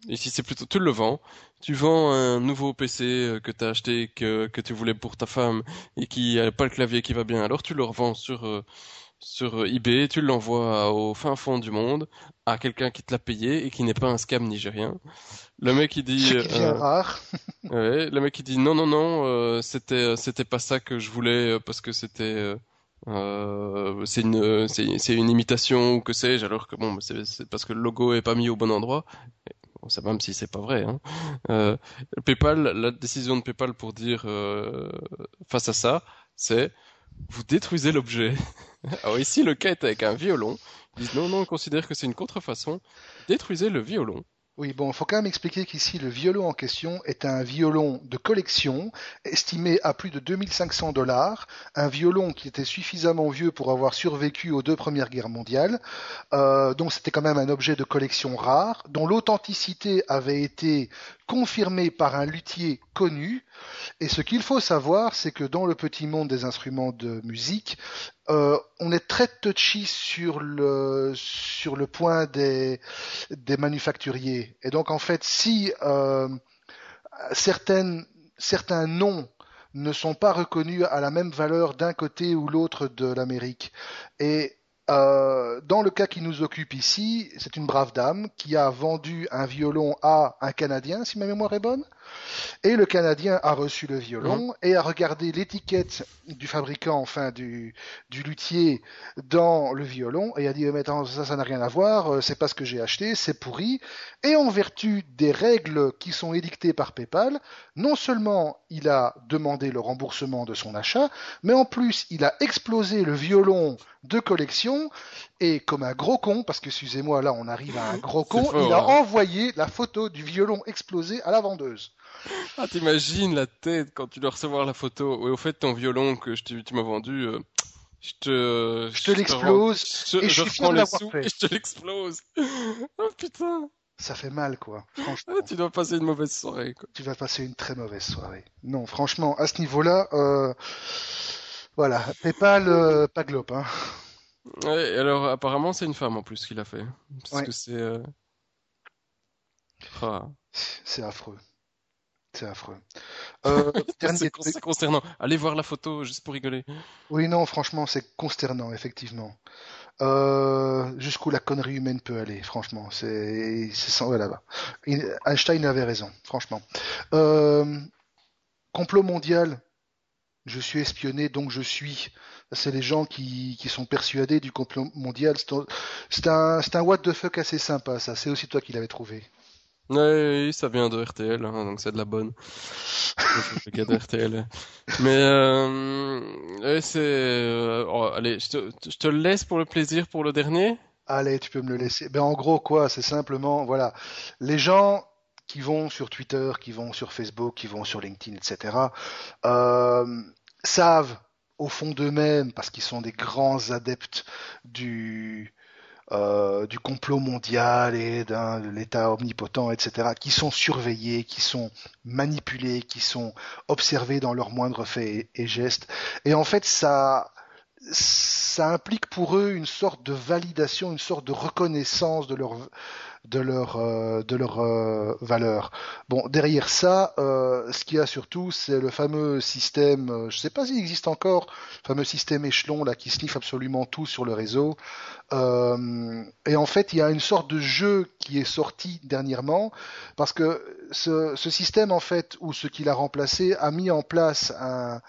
ici c'est plutôt, tu le vends. Tu vends un nouveau PC euh, que t'as acheté, que, que tu voulais pour ta femme et qui a pas le clavier qui va bien. Alors tu le revends sur, euh, sur eBay, tu l'envoies au fin fond du monde à quelqu'un qui te l'a payé et qui n'est pas un scam nigérien. Le mec il dit, euh, rare. ouais, le mec il dit non non non, euh, c'était c'était pas ça que je voulais parce que c'était euh, c'est une c'est une imitation ou que sais-je alors que bon c'est parce que le logo est pas mis au bon endroit bon, ça même si c'est pas vrai hein. euh, PayPal la décision de PayPal pour dire euh, face à ça c'est vous détruisez l'objet. Alors ici le cas est avec un violon. Ils disent non non on considère que c'est une contrefaçon. Détruisez le violon oui, bon, il faut quand même expliquer qu'ici, le violon en question est un violon de collection, estimé à plus de 2500 dollars, un violon qui était suffisamment vieux pour avoir survécu aux deux premières guerres mondiales, euh, donc c'était quand même un objet de collection rare, dont l'authenticité avait été confirmé par un luthier connu. Et ce qu'il faut savoir, c'est que dans le petit monde des instruments de musique, euh, on est très touchy sur le sur le point des des manufacturiers. Et donc en fait, si euh, certains noms ne sont pas reconnus à la même valeur d'un côté ou l'autre de l'Amérique. Et euh, dans le cas qui nous occupe ici, c'est une brave dame qui a vendu un violon à un Canadien, si ma mémoire est bonne. Et le Canadien a reçu le violon Mhm. et a regardé l'étiquette du fabricant, enfin du, du luthier, dans le violon et a dit mais attends, ça, ça n'a rien à voir, euh, c'est pas ce que j'ai acheté, c'est pourri. Et en vertu des règles qui sont édictées par PayPal, non seulement il a demandé le remboursement de son achat, mais en plus il a explosé le violon de collection et comme un gros con, parce que excusez-moi, là on arrive à un gros con, fort, il a hein. envoyé la photo du violon explosé à la vendeuse. Ah, t'imagines la tête quand tu dois recevoir la photo. Oui, au fait, ton violon que je tu m'as vendu, euh, je te, Je te l'explose, rends- et je suis je fier reprends de les l'avoir sous fait. et je te l'explose. Oh putain, Ça fait mal, quoi. Franchement, Ah, tu dois passer une mauvaise soirée, quoi. tu vas passer une très mauvaise soirée. Non, franchement, à ce niveau-là, euh, voilà, PayPal, euh, pas globe, hein. Ouais, alors apparemment c'est une femme en plus qui l'a fait. Parce Ouais. que c'est... euh, ah. C'est affreux. C'est affreux. Euh, C'est truc. c'est concernant. Allez voir la photo juste pour rigoler. Oui, non, franchement, c'est consternant, effectivement. Euh, jusqu'où la connerie humaine peut aller, franchement. C'est, sans, voilà. Il- Einstein avait raison, franchement. Euh, complot mondial. Je suis espionné, donc je suis. C'est les gens qui, qui sont persuadés du complot mondial. C'est un, c'est un, what the fuck assez sympa, ça. C'est aussi toi qui l'avais trouvé. Oui, ça vient de RTL, hein, donc c'est de la bonne. Le gars de RTL. Mais euh, ouais, c'est... euh, oh, allez, je te, je te le laisse pour le plaisir pour le dernier. Allez, tu peux me le laisser. Ben, en gros, quoi, c'est simplement, voilà, les gens qui vont sur Twitter, qui vont sur Facebook, qui vont sur LinkedIn, etc., euh, savent au fond d'eux-mêmes, parce qu'ils sont des grands adeptes du, euh, complot mondial et de l'État omnipotent, etc., qui sont surveillés, qui sont manipulés, qui sont observés dans leurs moindres faits et, gestes. Et en fait, ça implique pour eux une sorte de validation, une sorte de reconnaissance de leur de leur euh, de leur euh, valeur. Bon, derrière ça, euh, ce qu'il y a surtout, c'est le fameux système, euh, je sais pas s'il existe encore, le fameux système échelon là qui sniffe absolument tout sur le réseau. Euh, et en fait, il y a une sorte de jeu qui est sorti dernièrement parce que ce, ce système en fait ou ce qu'il a remplacé a mis en place un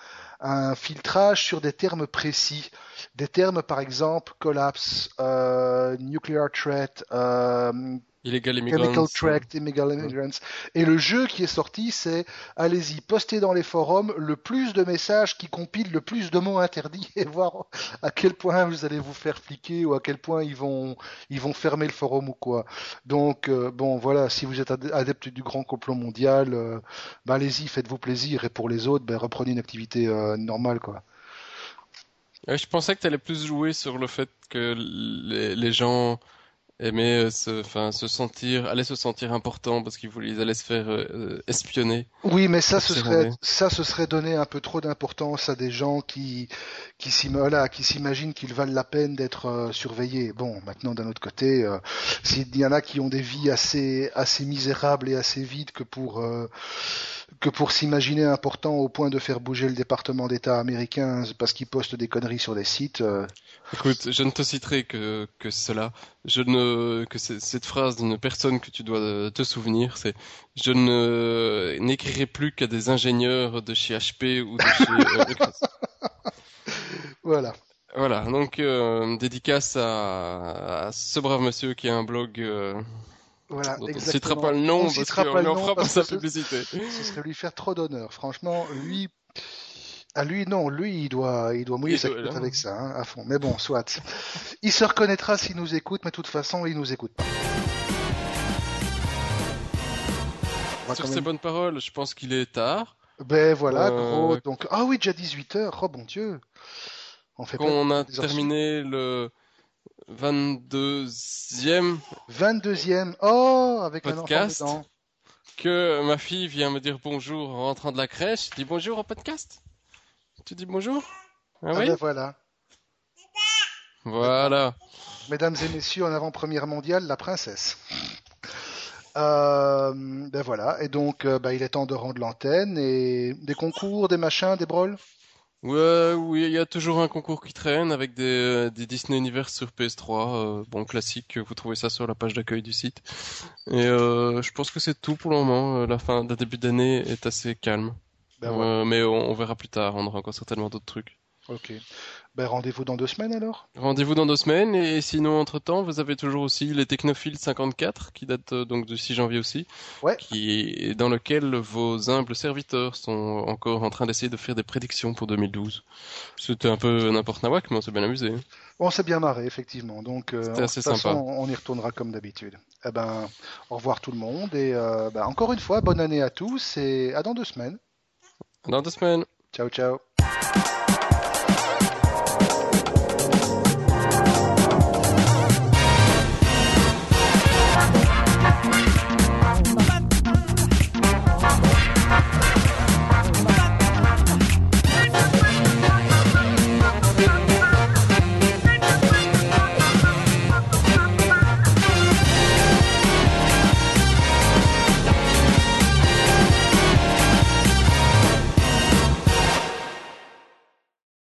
un filtrage sur des termes précis, des termes par exemple collapse, euh, nuclear threat, Illegal chemical Immigrants. threat, illegal immigrants. Et le jeu qui est sorti, c'est allez-y, postez dans les forums le plus de messages qui compilent le plus de mots interdits et voir à quel point vous allez vous faire fliquer ou à quel point ils vont ils vont fermer le forum ou quoi. Donc euh, bon voilà, si vous êtes ad- adepte du grand complot mondial, euh, bah, allez-y, faites-vous plaisir et pour les autres, ben, reprenez une activité euh, normale quoi. Ouais, je pensais que tu allais plus jouer sur le fait que les, les gens aimaient euh, se, enfin, se sentir, allaient se sentir importants parce qu'ils voulaient, ils allaient se faire euh, euh, espionner. Oui, mais ça, ce serait, ça, ce serait donner un peu trop d'importance à des gens qui, qui s'imaginent qu'ils valent la peine d'être euh, surveillés. Bon, maintenant, d'un autre côté, euh, s'il y en a qui ont des vies assez, assez misérables et assez vides que pour, euh, que pour s'imaginer important au point de faire bouger le département d'État américain parce qu'ils postent des conneries sur des sites. euh, Écoute, je ne te citerai que, que cela. Je ne, que cette phrase d'une personne que tu dois euh, te souvenir, c'est je ne n'écrirai plus qu'à des ingénieurs de chez HP ou de chez euh, voilà. Voilà, donc euh, dédicace à, à ce brave monsieur qui a un blog euh, Voilà, on ne citera pas le nom On parce citera pas le nom fera pas sa ce- publicité. Ce serait lui faire trop d'honneur. Franchement, lui, à lui, non, lui, il doit, il doit mouiller Il sa doit- culotte là. avec ça, hein, à fond. Mais bon, soit. Il se reconnaîtra s'il nous écoute, mais de toute façon, il nous écoute pas. On Sur quand ces même- bonnes paroles, je pense qu'il est tard, Ben voilà, Euh, gros. Donc, ah oui, déjà 18h. Oh bon Dieu. On fait qu'on a terminé le 22e 22e. Oh, avec un enfant Podcast. dedans. que ma fille vient me dire bonjour en rentrant de la crèche. Je dis bonjour au podcast? Tu dis bonjour? Ah Ah oui? ben voilà. Voilà. Mesdames et messieurs, en avant-première mondiale, la princesse. Euh, ben voilà, et donc euh, ben, il est temps de rendre l'antenne et des concours, des machins, des broles? Ouais, oui, il y a toujours un concours qui traîne avec des, des Disney Universe sur PS3. euh, bon, classique, vous trouvez ça sur la page d'accueil du site. Et euh, je pense que c'est tout pour le moment. Euh, La fin, le début d'année est assez calme. Ben Euh, mais on, on verra plus tard, on aura encore certainement d'autres trucs. ok. Ben rendez-vous dans deux semaines alors. Rendez-vous dans deux semaines et sinon entre-temps vous avez toujours aussi les Technophiles 54 qui date euh, donc du 6 janvier aussi, Ouais. qui est dans lequel vos humbles serviteurs sont encore en train d'essayer de faire des prédictions pour 2012. C'était un peu n'importe nawak mais on s'est bien amusé. On s'est bien marré, effectivement. Donc, euh, C'était de toute assez façon, sympa. on y retournera comme d'habitude. Eh ben, au revoir tout le monde et euh, ben, encore une fois, bonne année à tous et à dans deux semaines. Dans deux semaines. Ciao, ciao.